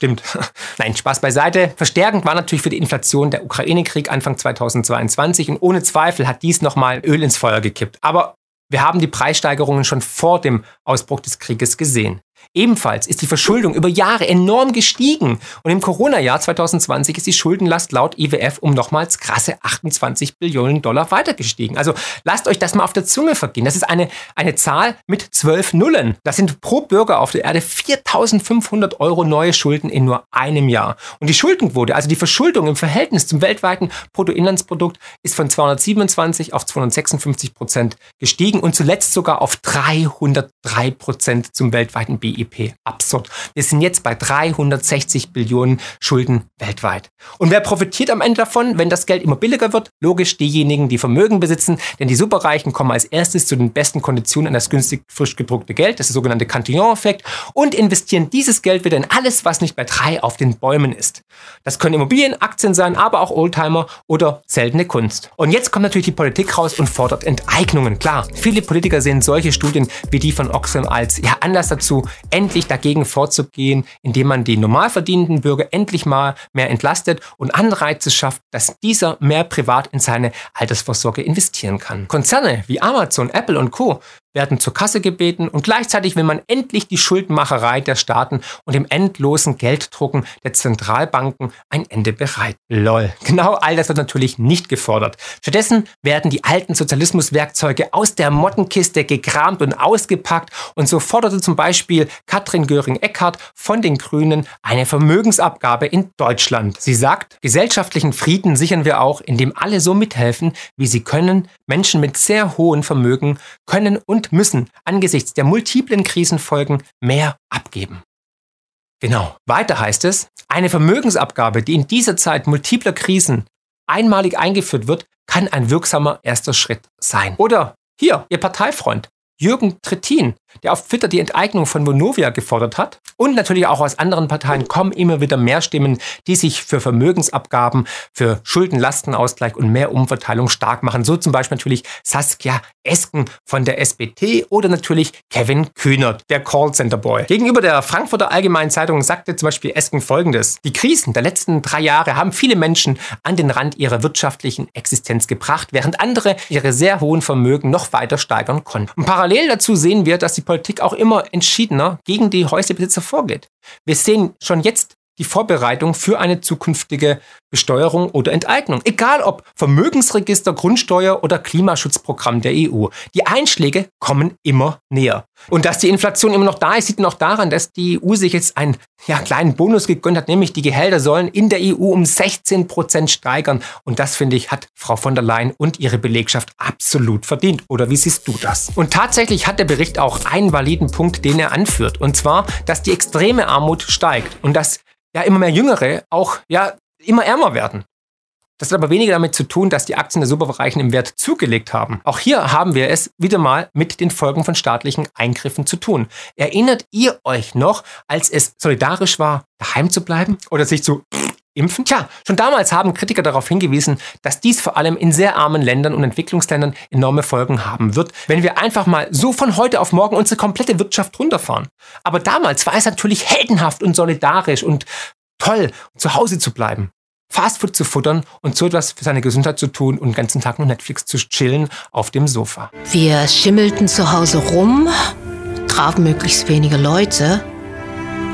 Stimmt. Nein, Spaß beiseite. Verstärkend war natürlich für die Inflation der Ukraine-Krieg Anfang 2022 und ohne Zweifel hat dies nochmal Öl ins Feuer gekippt. Aber wir haben die Preissteigerungen schon vor dem Ausbruch des Krieges gesehen. Ebenfalls ist die Verschuldung über Jahre enorm gestiegen und im Corona-Jahr 2020 ist die Schuldenlast laut IWF um nochmals krasse 28 Billionen Dollar weiter gestiegen. Also lasst euch das mal auf der Zunge vergehen. Das ist eine, eine Zahl mit zwölf Nullen. Das sind pro Bürger auf der Erde 4500 Euro neue Schulden in nur einem Jahr. Und die Schuldenquote, also die Verschuldung im Verhältnis zum weltweiten Bruttoinlandsprodukt, ist von 227 auf 256 Prozent gestiegen und zuletzt sogar auf 303 Prozent zum weltweiten BIP. BIP. Absurd. Wir sind jetzt bei 360 Billionen Schulden weltweit. Und wer profitiert am Ende davon, wenn das Geld immer billiger wird? Logisch diejenigen, die Vermögen besitzen, denn die Superreichen kommen als erstes zu den besten Konditionen an das günstig frisch gedruckte Geld, das ist der sogenannte Cantillon-Effekt, und investieren dieses Geld wieder in alles, was nicht bei drei auf den Bäumen ist. Das können Immobilien, Aktien sein, aber auch Oldtimer oder seltene Kunst. Und jetzt kommt natürlich die Politik raus und fordert Enteignungen. Klar, viele Politiker sehen solche Studien wie die von Oxfam als ja, Anlass dazu, endlich dagegen vorzugehen, indem man die normal verdienenden Bürger endlich mal mehr entlastet und Anreize schafft, dass dieser mehr privat in seine Altersvorsorge investieren kann. Konzerne wie Amazon, Apple und Co werden zur Kasse gebeten und gleichzeitig will man endlich die Schuldmacherei der Staaten und dem endlosen Gelddrucken der Zentralbanken ein Ende bereit. Lol. Genau all das wird natürlich nicht gefordert. Stattdessen werden die alten Sozialismuswerkzeuge aus der Mottenkiste gekramt und ausgepackt und so forderte zum Beispiel Katrin Göring-Eckardt von den Grünen eine Vermögensabgabe in Deutschland. Sie sagt, gesellschaftlichen Frieden sichern wir auch, indem alle so mithelfen, wie sie können. Menschen mit sehr hohen Vermögen können und und müssen angesichts der multiplen Krisenfolgen mehr abgeben. Genau. Weiter heißt es, eine Vermögensabgabe, die in dieser Zeit multipler Krisen einmalig eingeführt wird, kann ein wirksamer erster Schritt sein. Oder hier, Ihr Parteifreund Jürgen Trittin, der auf Twitter die Enteignung von Vonovia gefordert hat. Und natürlich auch aus anderen Parteien kommen immer wieder mehr Stimmen, die sich für Vermögensabgaben, für Schuldenlastenausgleich und mehr Umverteilung stark machen. So zum Beispiel natürlich Saskia Esken von der SBT oder natürlich Kevin Kühnert, der Callcenter Boy. Gegenüber der Frankfurter Allgemeinen Zeitung sagte zum Beispiel Esken folgendes. Die Krisen der letzten drei Jahre haben viele Menschen an den Rand ihrer wirtschaftlichen Existenz gebracht, während andere ihre sehr hohen Vermögen noch weiter steigern konnten. Und Parallel dazu sehen wir, dass die Politik auch immer entschiedener gegen die Häuslebesitzer vorgeht. Wir sehen schon jetzt die Vorbereitung für eine zukünftige Besteuerung oder Enteignung. Egal ob Vermögensregister, Grundsteuer oder Klimaschutzprogramm der EU. Die Einschläge kommen immer näher. Und dass die Inflation immer noch da ist, sieht man auch daran, dass die EU sich jetzt einen ja, kleinen Bonus gegönnt hat, nämlich die Gehälter sollen in der EU um 16 Prozent steigern. Und das, finde ich, hat Frau von der Leyen und ihre Belegschaft absolut verdient. Oder wie siehst du das? Und tatsächlich hat der Bericht auch einen validen Punkt, den er anführt. Und zwar, dass die extreme Armut steigt und dass ja immer mehr Jüngere auch ja immer ärmer werden. Das hat aber weniger damit zu tun, dass die Aktien der Superreichen im Wert zugelegt haben. Auch hier haben wir es wieder mal mit den Folgen von staatlichen Eingriffen zu tun. Erinnert ihr euch noch, als es solidarisch war, daheim zu bleiben oder sich zu impfen? Tja, schon damals haben Kritiker darauf hingewiesen, dass dies vor allem in sehr armen Ländern und Entwicklungsländern enorme Folgen haben wird, wenn wir einfach mal so von heute auf morgen unsere komplette Wirtschaft runterfahren. Aber damals war es natürlich heldenhaft und solidarisch und toll, zu Hause zu bleiben. Fastfood zu futtern und so etwas für seine Gesundheit zu tun und den ganzen Tag nur Netflix zu chillen auf dem Sofa. Wir schimmelten zu Hause rum, trafen möglichst wenige Leute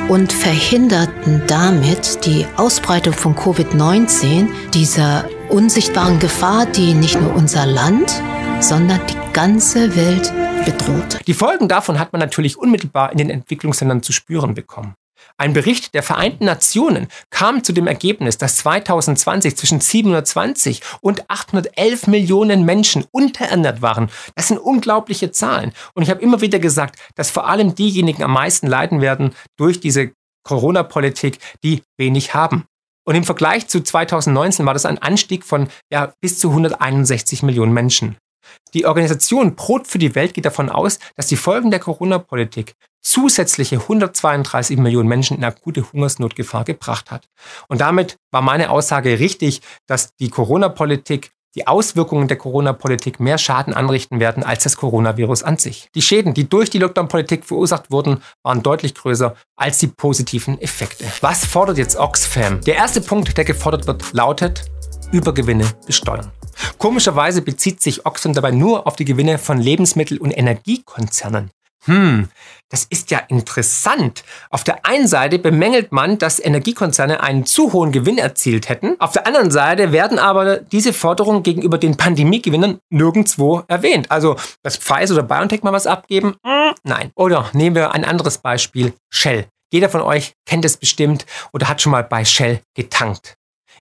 und verhinderten damit die Ausbreitung von Covid-19, dieser unsichtbaren Gefahr, die nicht nur unser Land, sondern die ganze Welt bedroht. Die Folgen davon hat man natürlich unmittelbar in den Entwicklungsländern zu spüren bekommen. Ein Bericht der Vereinten Nationen kam zu dem Ergebnis, dass 2020 zwischen 720 und 811 Millionen Menschen unterernährt waren. Das sind unglaubliche Zahlen. Und ich habe immer wieder gesagt, dass vor allem diejenigen am meisten leiden werden durch diese Corona-Politik, die wenig haben. Und im Vergleich zu 2019 war das ein Anstieg von ja, bis zu 161 Millionen Menschen. Die Organisation Brot für die Welt geht davon aus, dass die Folgen der Corona-Politik zusätzliche 132 Millionen Menschen in akute Hungersnotgefahr gebracht hat. Und damit war meine Aussage richtig, dass die Corona-Politik die Auswirkungen der Corona-Politik mehr Schaden anrichten werden als das Coronavirus an sich. Die Schäden, die durch die Lockdown-Politik verursacht wurden, waren deutlich größer als die positiven Effekte. Was fordert jetzt Oxfam? Der erste Punkt, der gefordert wird, lautet Übergewinne besteuern. Komischerweise bezieht sich Oxfam dabei nur auf die Gewinne von Lebensmittel- und Energiekonzernen. Hm, das ist ja interessant. Auf der einen Seite bemängelt man, dass Energiekonzerne einen zu hohen Gewinn erzielt hätten. Auf der anderen Seite werden aber diese Forderungen gegenüber den Pandemiegewinnern nirgendwo erwähnt. Also, dass Pfizer oder BioNTech mal was abgeben? Hm, nein. Oder nehmen wir ein anderes Beispiel. Shell. Jeder von euch kennt es bestimmt oder hat schon mal bei Shell getankt.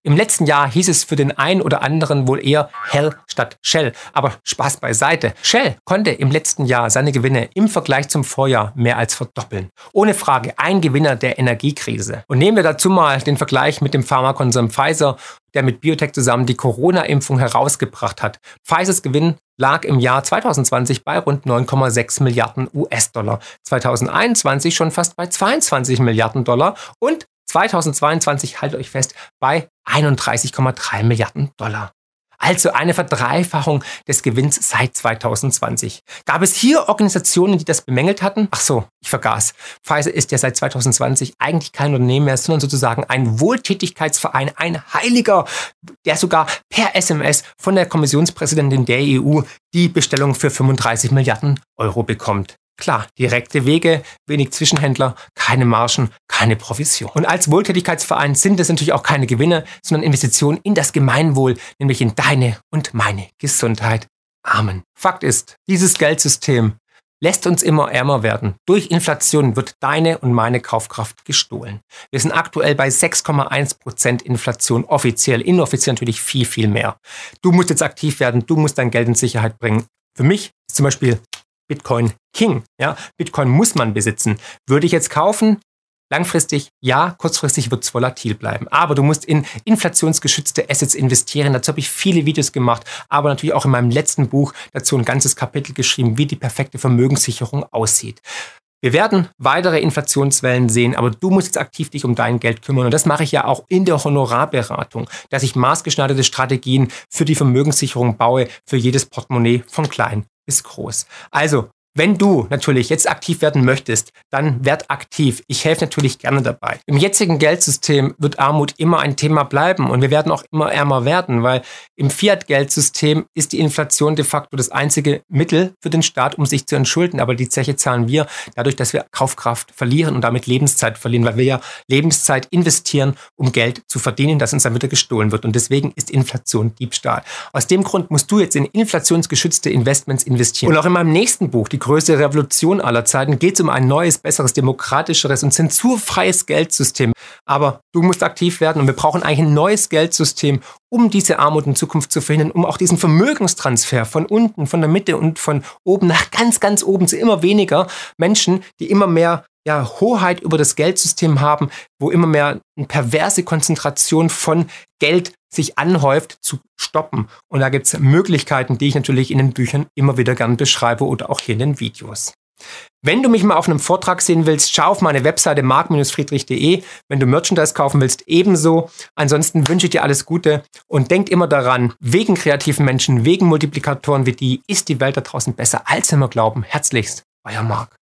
Im letzten Jahr hieß es für den einen oder anderen wohl eher Hell statt Shell. Aber Spaß beiseite. Shell konnte im letzten Jahr seine Gewinne im Vergleich zum Vorjahr mehr als verdoppeln. Ohne Frage ein Gewinner der Energiekrise. Und nehmen wir dazu mal den Vergleich mit dem Pharmakonzern Pfizer, der mit Biotech zusammen die Corona-Impfung herausgebracht hat. Pfizers Gewinn lag im Jahr 2020 bei rund 9,6 Milliarden US-Dollar, 2021 schon fast bei 22 Milliarden Dollar und 2022, haltet euch fest, bei 31,3 Milliarden Dollar. Also eine Verdreifachung des Gewinns seit 2020. Gab es hier Organisationen, die das bemängelt hatten? Ach so, ich vergaß. Pfizer ist ja seit 2020 eigentlich kein Unternehmen mehr, sondern sozusagen ein Wohltätigkeitsverein, ein Heiliger, der sogar per SMS von der Kommissionspräsidentin der EU die Bestellung für 35 Milliarden Euro bekommt. Klar, direkte Wege, wenig Zwischenhändler, keine Margen, keine Provision. Und als Wohltätigkeitsverein sind es natürlich auch keine Gewinne, sondern Investitionen in das Gemeinwohl, nämlich in deine und meine Gesundheit. Amen. Fakt ist, dieses Geldsystem lässt uns immer ärmer werden. Durch Inflation wird deine und meine Kaufkraft gestohlen. Wir sind aktuell bei 6,1 Prozent Inflation, offiziell, inoffiziell natürlich viel, viel mehr. Du musst jetzt aktiv werden, du musst dein Geld in Sicherheit bringen. Für mich ist zum Beispiel Bitcoin King. Ja, Bitcoin muss man besitzen. Würde ich jetzt kaufen? Langfristig ja, kurzfristig wird es volatil bleiben. Aber du musst in inflationsgeschützte Assets investieren. Dazu habe ich viele Videos gemacht, aber natürlich auch in meinem letzten Buch dazu ein ganzes Kapitel geschrieben, wie die perfekte Vermögenssicherung aussieht. Wir werden weitere Inflationswellen sehen, aber du musst jetzt aktiv dich um dein Geld kümmern. Und das mache ich ja auch in der Honorarberatung, dass ich maßgeschneiderte Strategien für die Vermögenssicherung baue, für jedes Portemonnaie von klein ist groß. Also, wenn du natürlich jetzt aktiv werden möchtest, dann werd aktiv. Ich helfe natürlich gerne dabei. Im jetzigen Geldsystem wird Armut immer ein Thema bleiben und wir werden auch immer ärmer werden, weil im Fiat-Geldsystem ist die Inflation de facto das einzige Mittel für den Staat, um sich zu entschulden. Aber die Zeche zahlen wir dadurch, dass wir Kaufkraft verlieren und damit Lebenszeit verlieren, weil wir ja Lebenszeit investieren, um Geld zu verdienen, das uns dann wieder gestohlen wird. Und deswegen ist Inflation Diebstahl. Aus dem Grund musst du jetzt in inflationsgeschützte Investments investieren. Und auch in meinem nächsten Buch, die größte Revolution aller Zeiten, geht es um ein neues, besseres, demokratischeres und zensurfreies Geldsystem. Aber du musst aktiv werden und wir brauchen eigentlich ein neues Geldsystem, um diese Armut in Zukunft zu verhindern, um auch diesen Vermögenstransfer von unten, von der Mitte und von oben nach ganz, ganz oben zu immer weniger Menschen, die immer mehr ja, Hoheit über das Geldsystem haben, wo immer mehr eine perverse Konzentration von Geld sich anhäuft, zu stoppen. Und da gibt es Möglichkeiten, die ich natürlich in den Büchern immer wieder gern beschreibe oder auch hier in den Videos. Wenn du mich mal auf einem Vortrag sehen willst, schau auf meine Webseite mark-friedrich.de. Wenn du Merchandise kaufen willst, ebenso. Ansonsten wünsche ich dir alles Gute und denk immer daran, wegen kreativen Menschen, wegen Multiplikatoren wie die, ist die Welt da draußen besser, als wir glauben. Herzlichst, euer Marc.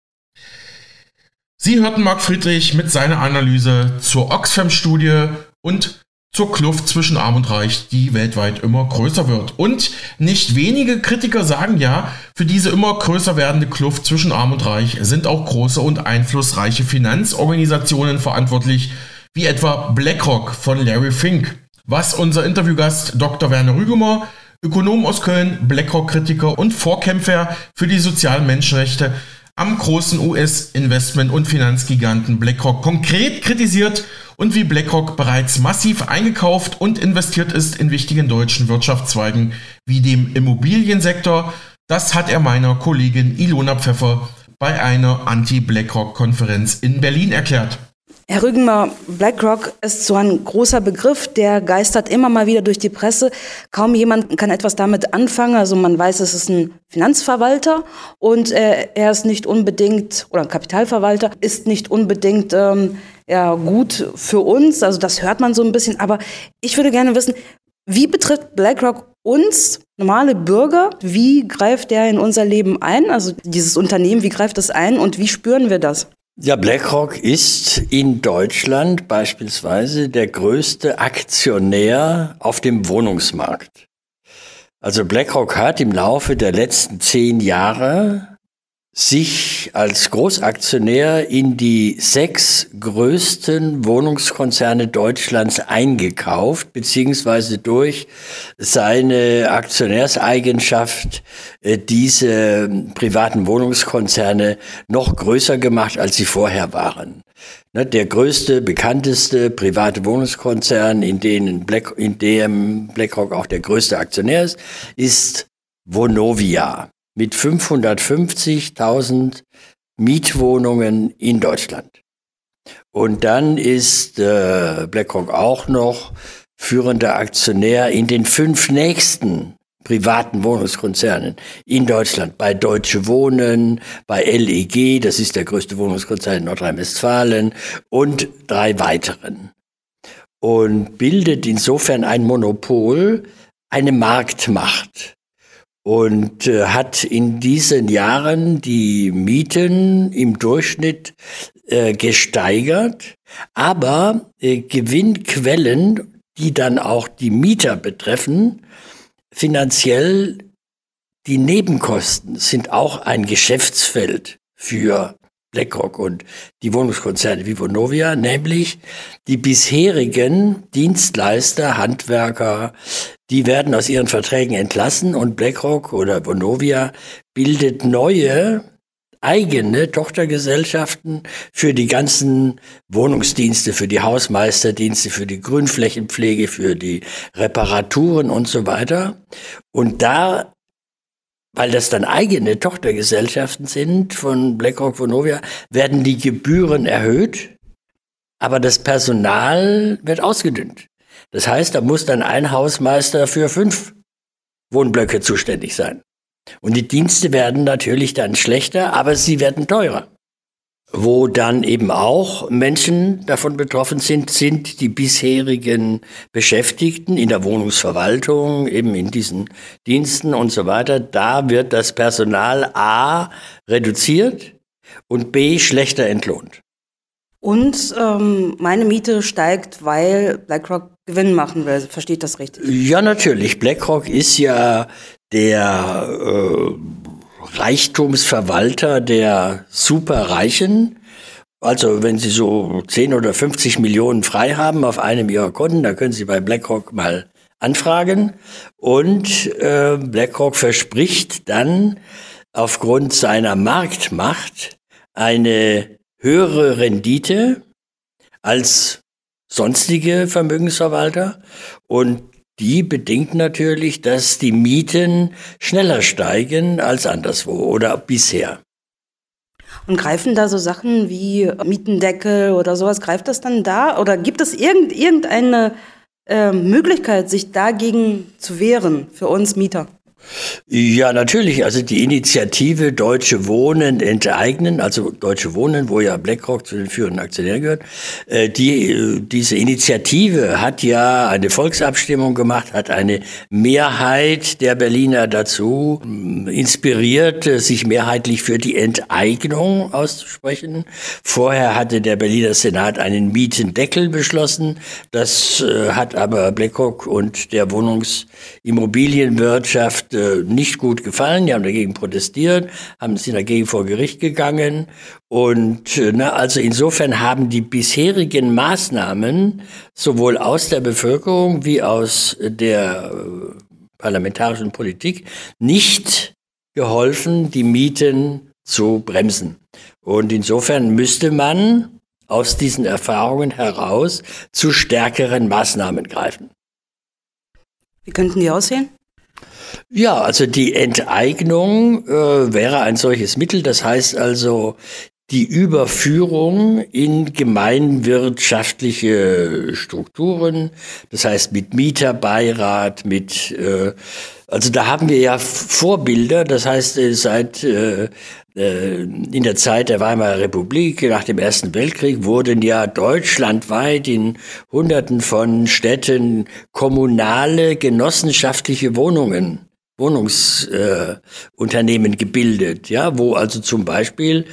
Sie hörten Marc Friedrich mit seiner Analyse zur Oxfam-Studie und zur Kluft zwischen Arm und Reich, die weltweit immer größer wird. Und nicht wenige Kritiker sagen ja, für diese immer größer werdende Kluft zwischen Arm und Reich sind auch große und einflussreiche Finanzorganisationen verantwortlich, wie etwa BlackRock von Larry Fink. Was unser Interviewgast Dr. Werner Rügemer, Ökonom aus Köln, BlackRock-Kritiker und Vorkämpfer für die sozialen Menschenrechte am großen US-Investment- und Finanzgiganten BlackRock konkret kritisiert und wie BlackRock bereits massiv eingekauft und investiert ist in wichtigen deutschen Wirtschaftszweigen wie dem Immobiliensektor. Das hat er meiner Kollegin Ilona Pfeffer bei einer Anti-BlackRock-Konferenz in Berlin erklärt. Herr Rügenmer, BlackRock ist so ein großer Begriff, der geistert immer mal wieder durch die Presse. Kaum jemand kann etwas damit anfangen. Also man weiß, es ist ein Finanzverwalter und äh, er ist nicht unbedingt, oder ein Kapitalverwalter, ist nicht unbedingt ähm, ja, gut für uns. Also das hört man so ein bisschen. Aber ich würde gerne wissen, wie betrifft BlackRock uns, normale Bürger? Wie greift der in unser Leben ein? Also dieses Unternehmen, wie greift das ein und wie spüren wir das? Ja, BlackRock ist in Deutschland beispielsweise der größte Aktionär auf dem Wohnungsmarkt. Also BlackRock hat im Laufe der letzten zehn Jahre sich als Großaktionär in die sechs größten Wohnungskonzerne Deutschlands eingekauft, beziehungsweise durch seine Aktionärseigenschaft äh, diese privaten Wohnungskonzerne noch größer gemacht, als sie vorher waren. Ne, der größte, bekannteste private Wohnungskonzern, in, denen Black, in dem BlackRock auch der größte Aktionär ist, ist Vonovia mit 550.000 Mietwohnungen in Deutschland. Und dann ist äh, BlackRock auch noch führender Aktionär in den fünf nächsten privaten Wohnungskonzernen in Deutschland, bei Deutsche Wohnen, bei LEG, das ist der größte Wohnungskonzern in Nordrhein-Westfalen und drei weiteren. Und bildet insofern ein Monopol, eine Marktmacht und äh, hat in diesen Jahren die Mieten im Durchschnitt äh, gesteigert, aber äh, Gewinnquellen, die dann auch die Mieter betreffen, finanziell die Nebenkosten sind auch ein Geschäftsfeld für BlackRock und die Wohnungskonzerne wie Vonovia, nämlich die bisherigen Dienstleister, Handwerker, die werden aus ihren Verträgen entlassen und BlackRock oder Vonovia bildet neue eigene Tochtergesellschaften für die ganzen Wohnungsdienste, für die Hausmeisterdienste, für die Grünflächenpflege, für die Reparaturen und so weiter. Und da weil das dann eigene Tochtergesellschaften sind von BlackRock Vonovia, werden die Gebühren erhöht, aber das Personal wird ausgedünnt. Das heißt, da muss dann ein Hausmeister für fünf Wohnblöcke zuständig sein. Und die Dienste werden natürlich dann schlechter, aber sie werden teurer wo dann eben auch Menschen davon betroffen sind, sind die bisherigen Beschäftigten in der Wohnungsverwaltung, eben in diesen Diensten und so weiter. Da wird das Personal A reduziert und B schlechter entlohnt. Und ähm, meine Miete steigt, weil BlackRock Gewinn machen will. Versteht das richtig? Ja, natürlich. BlackRock ist ja der äh, Reichtumsverwalter der Superreichen. Also wenn Sie so 10 oder 50 Millionen frei haben auf einem Ihrer Konten, da können Sie bei BlackRock mal anfragen. Und äh, BlackRock verspricht dann aufgrund seiner Marktmacht eine höhere Rendite als sonstige Vermögensverwalter. Und die bedingt natürlich, dass die Mieten schneller steigen als anderswo oder bisher. Und greifen da so Sachen wie Mietendeckel oder sowas, greift das dann da? Oder gibt es irgendeine äh, Möglichkeit, sich dagegen zu wehren für uns Mieter? Ja, natürlich. Also die Initiative Deutsche Wohnen enteignen, also Deutsche Wohnen, wo ja BlackRock zu den führenden Aktionären gehört, äh, die, äh, diese Initiative hat ja eine Volksabstimmung gemacht, hat eine Mehrheit der Berliner dazu mm, inspiriert, äh, sich mehrheitlich für die Enteignung auszusprechen. Vorher hatte der Berliner Senat einen Mietendeckel beschlossen. Das hat aber BlackRock und der Wohnungsimmobilienwirtschaft äh, nicht gut gefallen. Die haben dagegen protestiert, haben sind dagegen vor Gericht gegangen. Und äh, also insofern haben die bisherigen Maßnahmen sowohl aus der Bevölkerung wie aus der äh, parlamentarischen Politik nicht geholfen, die Mieten zu bremsen. Und insofern müsste man aus diesen Erfahrungen heraus zu stärkeren Maßnahmen greifen. Wie könnten die aussehen? Ja, also die Enteignung äh, wäre ein solches Mittel. Das heißt also die Überführung in gemeinwirtschaftliche Strukturen, das heißt mit Mieterbeirat, mit äh, also da haben wir ja Vorbilder, das heißt äh, seit äh, äh, in der Zeit der Weimarer Republik nach dem Ersten Weltkrieg wurden ja deutschlandweit in Hunderten von Städten kommunale genossenschaftliche Wohnungen Wohnungsunternehmen äh, gebildet, ja, wo also zum Beispiel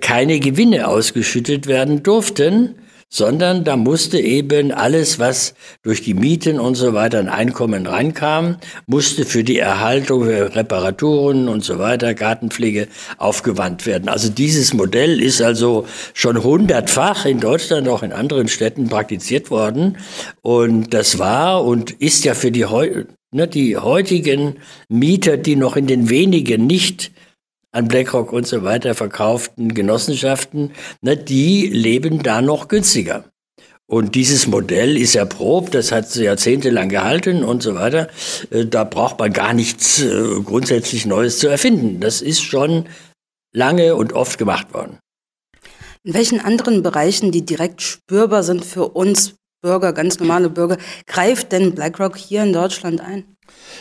keine Gewinne ausgeschüttet werden durften, sondern da musste eben alles, was durch die Mieten und so weiter an Einkommen reinkam, musste für die Erhaltung, für Reparaturen und so weiter, Gartenpflege aufgewandt werden. Also dieses Modell ist also schon hundertfach in Deutschland, auch in anderen Städten praktiziert worden. Und das war und ist ja für die, ne, die heutigen Mieter, die noch in den wenigen nicht an BlackRock und so weiter verkauften Genossenschaften, ne, die leben da noch günstiger. Und dieses Modell ist erprobt, das hat jahrzehntelang gehalten und so weiter. Äh, da braucht man gar nichts äh, grundsätzlich Neues zu erfinden. Das ist schon lange und oft gemacht worden. In welchen anderen Bereichen, die direkt spürbar sind für uns Bürger, ganz normale Bürger, greift denn BlackRock hier in Deutschland ein?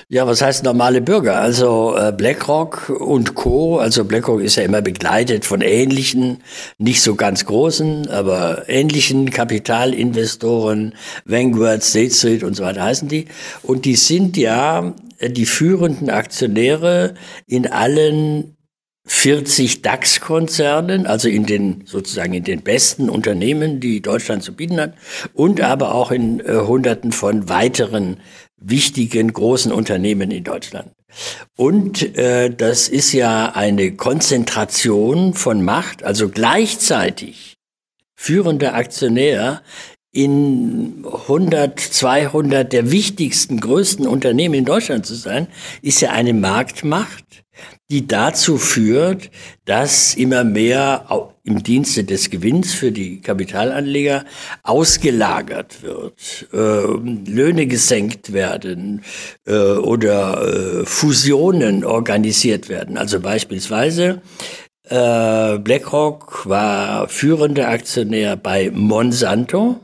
Ja, was heißt normale Bürger? Also äh, BlackRock und Co. Also BlackRock ist ja immer begleitet von ähnlichen, nicht so ganz großen, aber ähnlichen Kapitalinvestoren, Vanguard, State Street und so weiter heißen die. Und die sind ja die führenden Aktionäre in allen 40 DAX-Konzernen, also in den sozusagen in den besten Unternehmen, die Deutschland zu bieten hat, und aber auch in äh, Hunderten von weiteren wichtigen großen Unternehmen in Deutschland. Und äh, das ist ja eine Konzentration von Macht, also gleichzeitig führender Aktionär in 100, 200 der wichtigsten, größten Unternehmen in Deutschland zu sein, ist ja eine Marktmacht, die dazu führt, dass immer mehr im Dienste des Gewinns für die Kapitalanleger ausgelagert wird, äh, Löhne gesenkt werden äh, oder äh, Fusionen organisiert werden. Also beispielsweise äh, BlackRock war führender Aktionär bei Monsanto,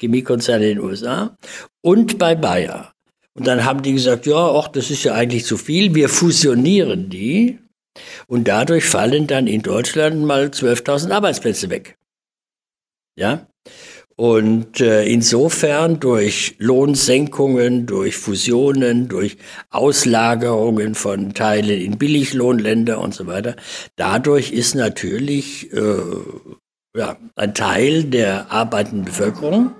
Chemiekonzern in den USA, und bei Bayer. Und dann haben die gesagt, ja, ach, das ist ja eigentlich zu viel, wir fusionieren die. Und dadurch fallen dann in Deutschland mal 12.000 Arbeitsplätze weg. Ja? Und äh, insofern durch Lohnsenkungen, durch Fusionen, durch Auslagerungen von Teilen in Billiglohnländer und so weiter, dadurch ist natürlich äh, ja, ein Teil der arbeitenden Bevölkerung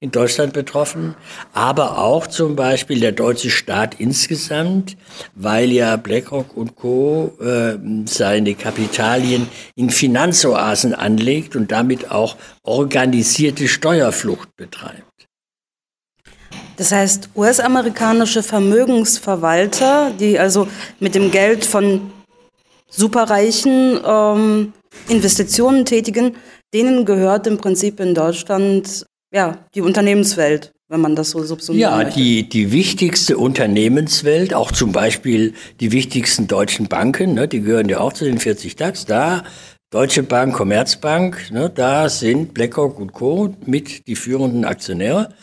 in Deutschland betroffen, aber auch zum Beispiel der deutsche Staat insgesamt, weil ja BlackRock und Co. Äh, seine Kapitalien in Finanzoasen anlegt und damit auch organisierte Steuerflucht betreibt. Das heißt, US-amerikanische Vermögensverwalter, die also mit dem Geld von Superreichen ähm, Investitionen tätigen, denen gehört im Prinzip in Deutschland ja, die Unternehmenswelt, wenn man das so subsumiert. Ja, die, die wichtigste Unternehmenswelt, auch zum Beispiel die wichtigsten deutschen Banken, ne, die gehören ja auch zu den 40 DAX, da Deutsche Bank, Commerzbank, ne, da sind BlackRock und Co. mit die führenden Aktionäre.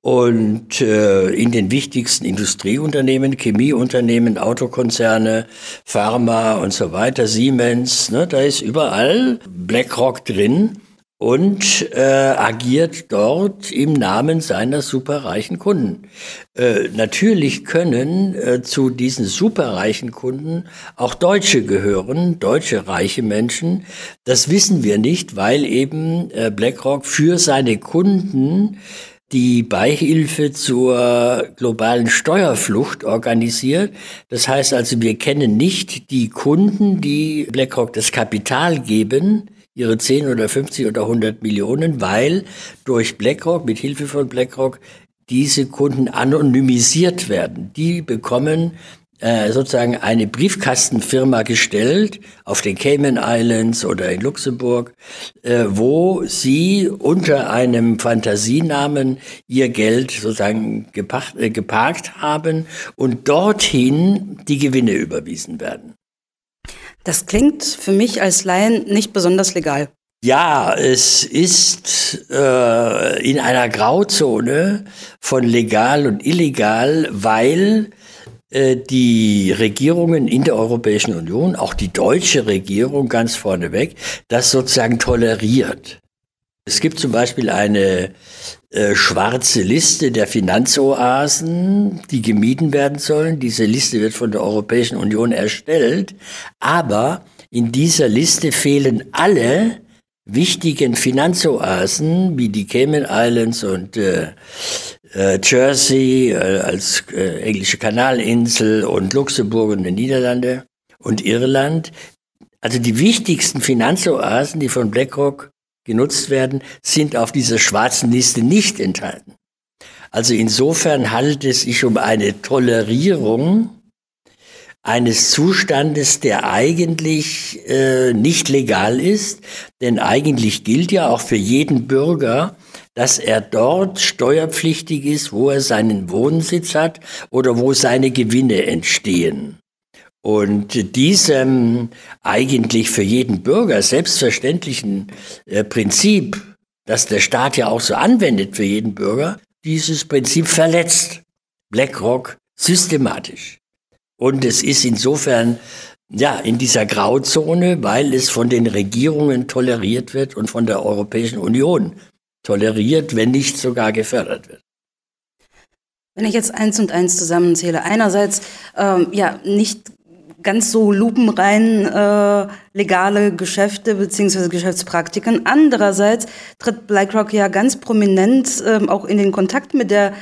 Und äh, in den wichtigsten Industrieunternehmen, Chemieunternehmen, Autokonzerne, Pharma und so weiter, Siemens, ne, da ist überall BlackRock drin und äh, agiert dort im Namen seiner superreichen Kunden. Äh, natürlich können äh, zu diesen superreichen Kunden auch Deutsche gehören, deutsche reiche Menschen. Das wissen wir nicht, weil eben äh, BlackRock für seine Kunden die Beihilfe zur globalen Steuerflucht organisiert. Das heißt also, wir kennen nicht die Kunden, die BlackRock das Kapital geben, ihre 10 oder 50 oder 100 Millionen, weil durch BlackRock, mit Hilfe von BlackRock, diese Kunden anonymisiert werden. Die bekommen äh, sozusagen eine Briefkastenfirma gestellt auf den Cayman Islands oder in Luxemburg, äh, wo sie unter einem Fantasienamen ihr Geld sozusagen gepacht, äh, geparkt haben und dorthin die Gewinne überwiesen werden. Das klingt für mich als Laien nicht besonders legal. Ja, es ist äh, in einer Grauzone von legal und illegal, weil äh, die Regierungen in der Europäischen Union, auch die deutsche Regierung ganz vorneweg, das sozusagen toleriert. Es gibt zum Beispiel eine äh, schwarze Liste der Finanzoasen, die gemieden werden sollen. Diese Liste wird von der Europäischen Union erstellt, aber in dieser Liste fehlen alle wichtigen Finanzoasen wie die Cayman Islands und äh, äh, Jersey äh, als äh, englische Kanalinsel und Luxemburg und die Niederlande und Irland. Also die wichtigsten Finanzoasen, die von BlackRock genutzt werden, sind auf dieser schwarzen Liste nicht enthalten. Also insofern handelt es sich um eine Tolerierung eines Zustandes, der eigentlich äh, nicht legal ist, denn eigentlich gilt ja auch für jeden Bürger, dass er dort steuerpflichtig ist, wo er seinen Wohnsitz hat oder wo seine Gewinne entstehen. Und diesem eigentlich für jeden Bürger selbstverständlichen äh, Prinzip, das der Staat ja auch so anwendet für jeden Bürger, dieses Prinzip verletzt BlackRock systematisch. Und es ist insofern ja in dieser Grauzone, weil es von den Regierungen toleriert wird und von der Europäischen Union toleriert, wenn nicht sogar gefördert wird. Wenn ich jetzt eins und eins zusammenzähle, einerseits ähm, ja nicht ganz so lupenrein äh, legale Geschäfte bzw. Geschäftspraktiken. Andererseits tritt BlackRock ja ganz prominent äh, auch in den Kontakt mit der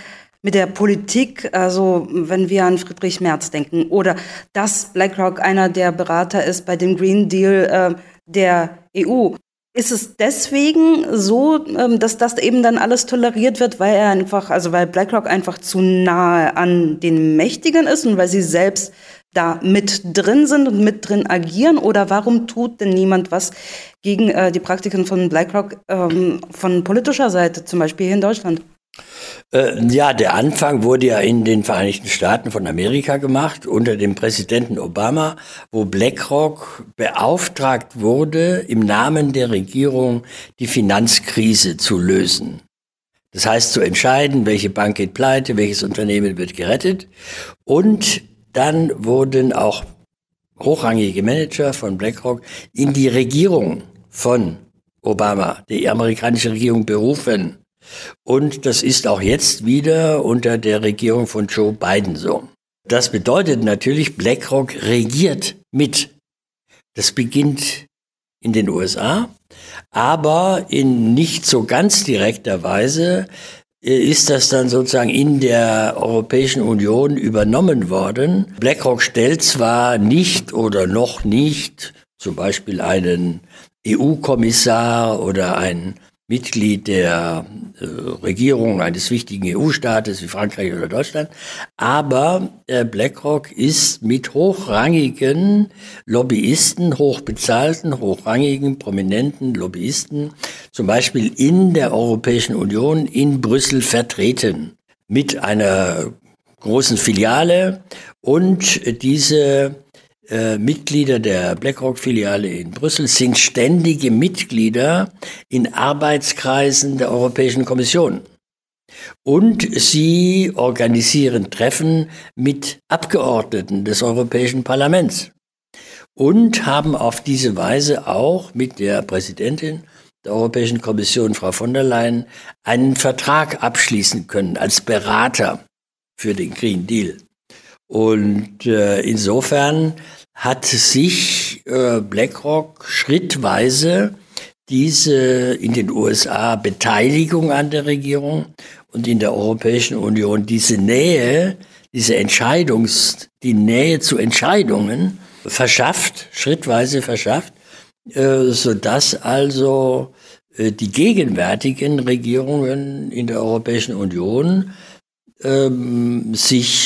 mit der Politik, also wenn wir an Friedrich Merz denken, oder dass BlackRock einer der Berater ist bei dem Green Deal äh, der EU. Ist es deswegen so, ähm, dass das eben dann alles toleriert wird, weil er einfach, also weil BlackRock einfach zu nahe an den Mächtigen ist und weil sie selbst da mit drin sind und mit drin agieren? Oder warum tut denn niemand was gegen äh, die Praktiken von BlackRock ähm, von politischer Seite, zum Beispiel hier in Deutschland? Äh, ja, der Anfang wurde ja in den Vereinigten Staaten von Amerika gemacht unter dem Präsidenten Obama, wo BlackRock beauftragt wurde, im Namen der Regierung die Finanzkrise zu lösen. Das heißt zu entscheiden, welche Bank geht pleite, welches Unternehmen wird gerettet. Und dann wurden auch hochrangige Manager von BlackRock in die Regierung von Obama, die amerikanische Regierung, berufen. Und das ist auch jetzt wieder unter der Regierung von Joe Biden so. Das bedeutet natürlich, BlackRock regiert mit. Das beginnt in den USA, aber in nicht so ganz direkter Weise ist das dann sozusagen in der Europäischen Union übernommen worden. BlackRock stellt zwar nicht oder noch nicht zum Beispiel einen EU-Kommissar oder einen Mitglied der äh, Regierung eines wichtigen EU-Staates wie Frankreich oder Deutschland. Aber äh, BlackRock ist mit hochrangigen Lobbyisten, hochbezahlten, hochrangigen, prominenten Lobbyisten, zum Beispiel in der Europäischen Union in Brüssel vertreten. Mit einer großen Filiale und diese äh, Mitglieder der BlackRock-Filiale in Brüssel sind ständige Mitglieder in Arbeitskreisen der Europäischen Kommission. Und sie organisieren Treffen mit Abgeordneten des Europäischen Parlaments und haben auf diese Weise auch mit der Präsidentin der Europäischen Kommission, Frau von der Leyen, einen Vertrag abschließen können als Berater für den Green Deal. Und äh, insofern hat sich äh, BlackRock schrittweise diese in den USA Beteiligung an der Regierung und in der Europäischen Union diese Nähe, diese Entscheidungs, die Nähe zu Entscheidungen verschafft, schrittweise verschafft, äh, sodass also äh, die gegenwärtigen Regierungen in der Europäischen Union ähm, sich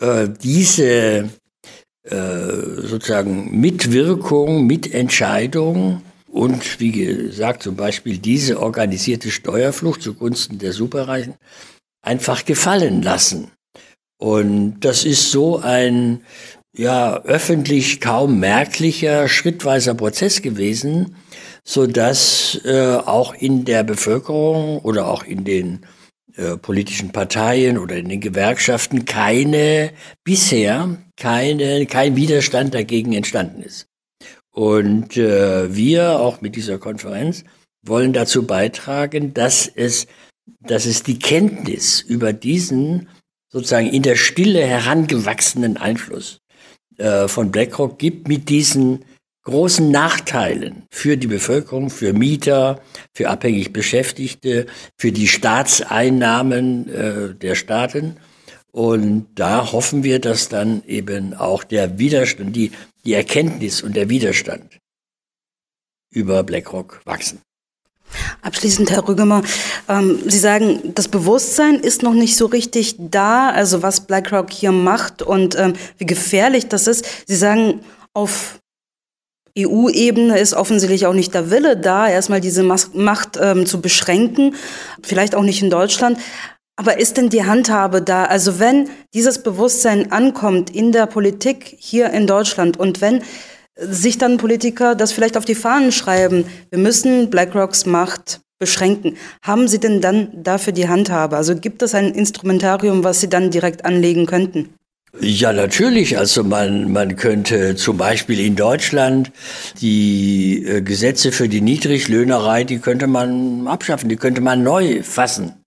äh, diese äh, sozusagen Mitwirkung, Mitentscheidung und wie gesagt zum Beispiel diese organisierte Steuerflucht zugunsten der Superreichen einfach gefallen lassen. Und das ist so ein ja öffentlich kaum merklicher schrittweiser Prozess gewesen, so dass äh, auch in der Bevölkerung oder auch in den äh, politischen Parteien oder in den Gewerkschaften keine bisher keine kein Widerstand dagegen entstanden ist. Und äh, wir auch mit dieser Konferenz wollen dazu beitragen, dass es dass es die Kenntnis über diesen sozusagen in der Stille herangewachsenen Einfluss äh, von BlackRock gibt mit diesen großen Nachteilen für die Bevölkerung, für Mieter, für abhängig Beschäftigte, für die Staatseinnahmen äh, der Staaten. Und da hoffen wir, dass dann eben auch der Widerstand, die, die Erkenntnis und der Widerstand über BlackRock wachsen. Abschließend, Herr Rügemer, ähm, Sie sagen, das Bewusstsein ist noch nicht so richtig da, also was BlackRock hier macht und ähm, wie gefährlich das ist. Sie sagen, auf EU-Ebene ist offensichtlich auch nicht der Wille da, erstmal diese Macht ähm, zu beschränken, vielleicht auch nicht in Deutschland. Aber ist denn die Handhabe da? Also wenn dieses Bewusstsein ankommt in der Politik hier in Deutschland und wenn sich dann Politiker das vielleicht auf die Fahnen schreiben, wir müssen BlackRocks Macht beschränken. Haben Sie denn dann dafür die Handhabe? Also gibt es ein Instrumentarium, was Sie dann direkt anlegen könnten? Ja, natürlich. Also man, man könnte zum Beispiel in Deutschland die äh, Gesetze für die Niedriglöhnerei, die könnte man abschaffen, die könnte man neu fassen.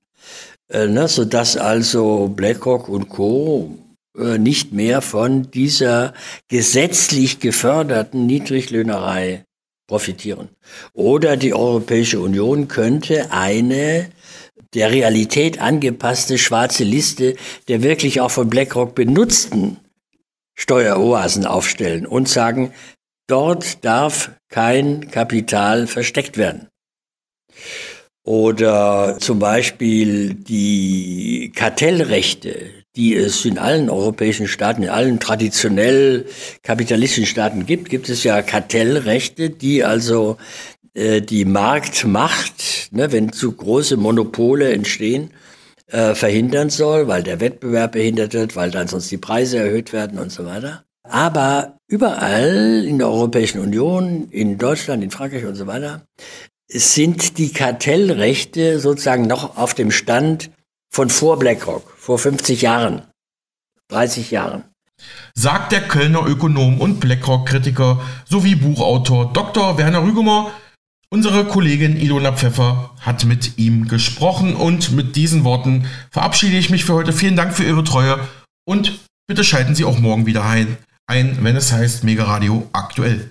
Äh, ne, sodass also BlackRock und Co. Äh, nicht mehr von dieser gesetzlich geförderten Niedriglöhnerei profitieren. Oder die Europäische Union könnte eine der Realität angepasste schwarze Liste der wirklich auch von BlackRock benutzten Steueroasen aufstellen und sagen, dort darf kein Kapital versteckt werden. Oder zum Beispiel die Kartellrechte, die es in allen europäischen Staaten, in allen traditionell kapitalistischen Staaten gibt, gibt es ja Kartellrechte, die also äh, die Marktmacht, ne, wenn zu große Monopole entstehen, äh, verhindern soll, weil der Wettbewerb behindert wird, weil dann sonst die Preise erhöht werden und so weiter. Aber überall in der Europäischen Union, in Deutschland, in Frankreich und so weiter, sind die Kartellrechte sozusagen noch auf dem Stand von vor BlackRock, vor 50 Jahren, 30 Jahren. Sagt der Kölner Ökonom und BlackRock-Kritiker sowie Buchautor Dr. Werner Rügemer Unsere Kollegin Ilona Pfeffer hat mit ihm gesprochen und mit diesen Worten verabschiede ich mich für heute. Vielen Dank für Ihre Treue und bitte schalten Sie auch morgen wieder ein, ein wenn es heißt Mega Radio aktuell.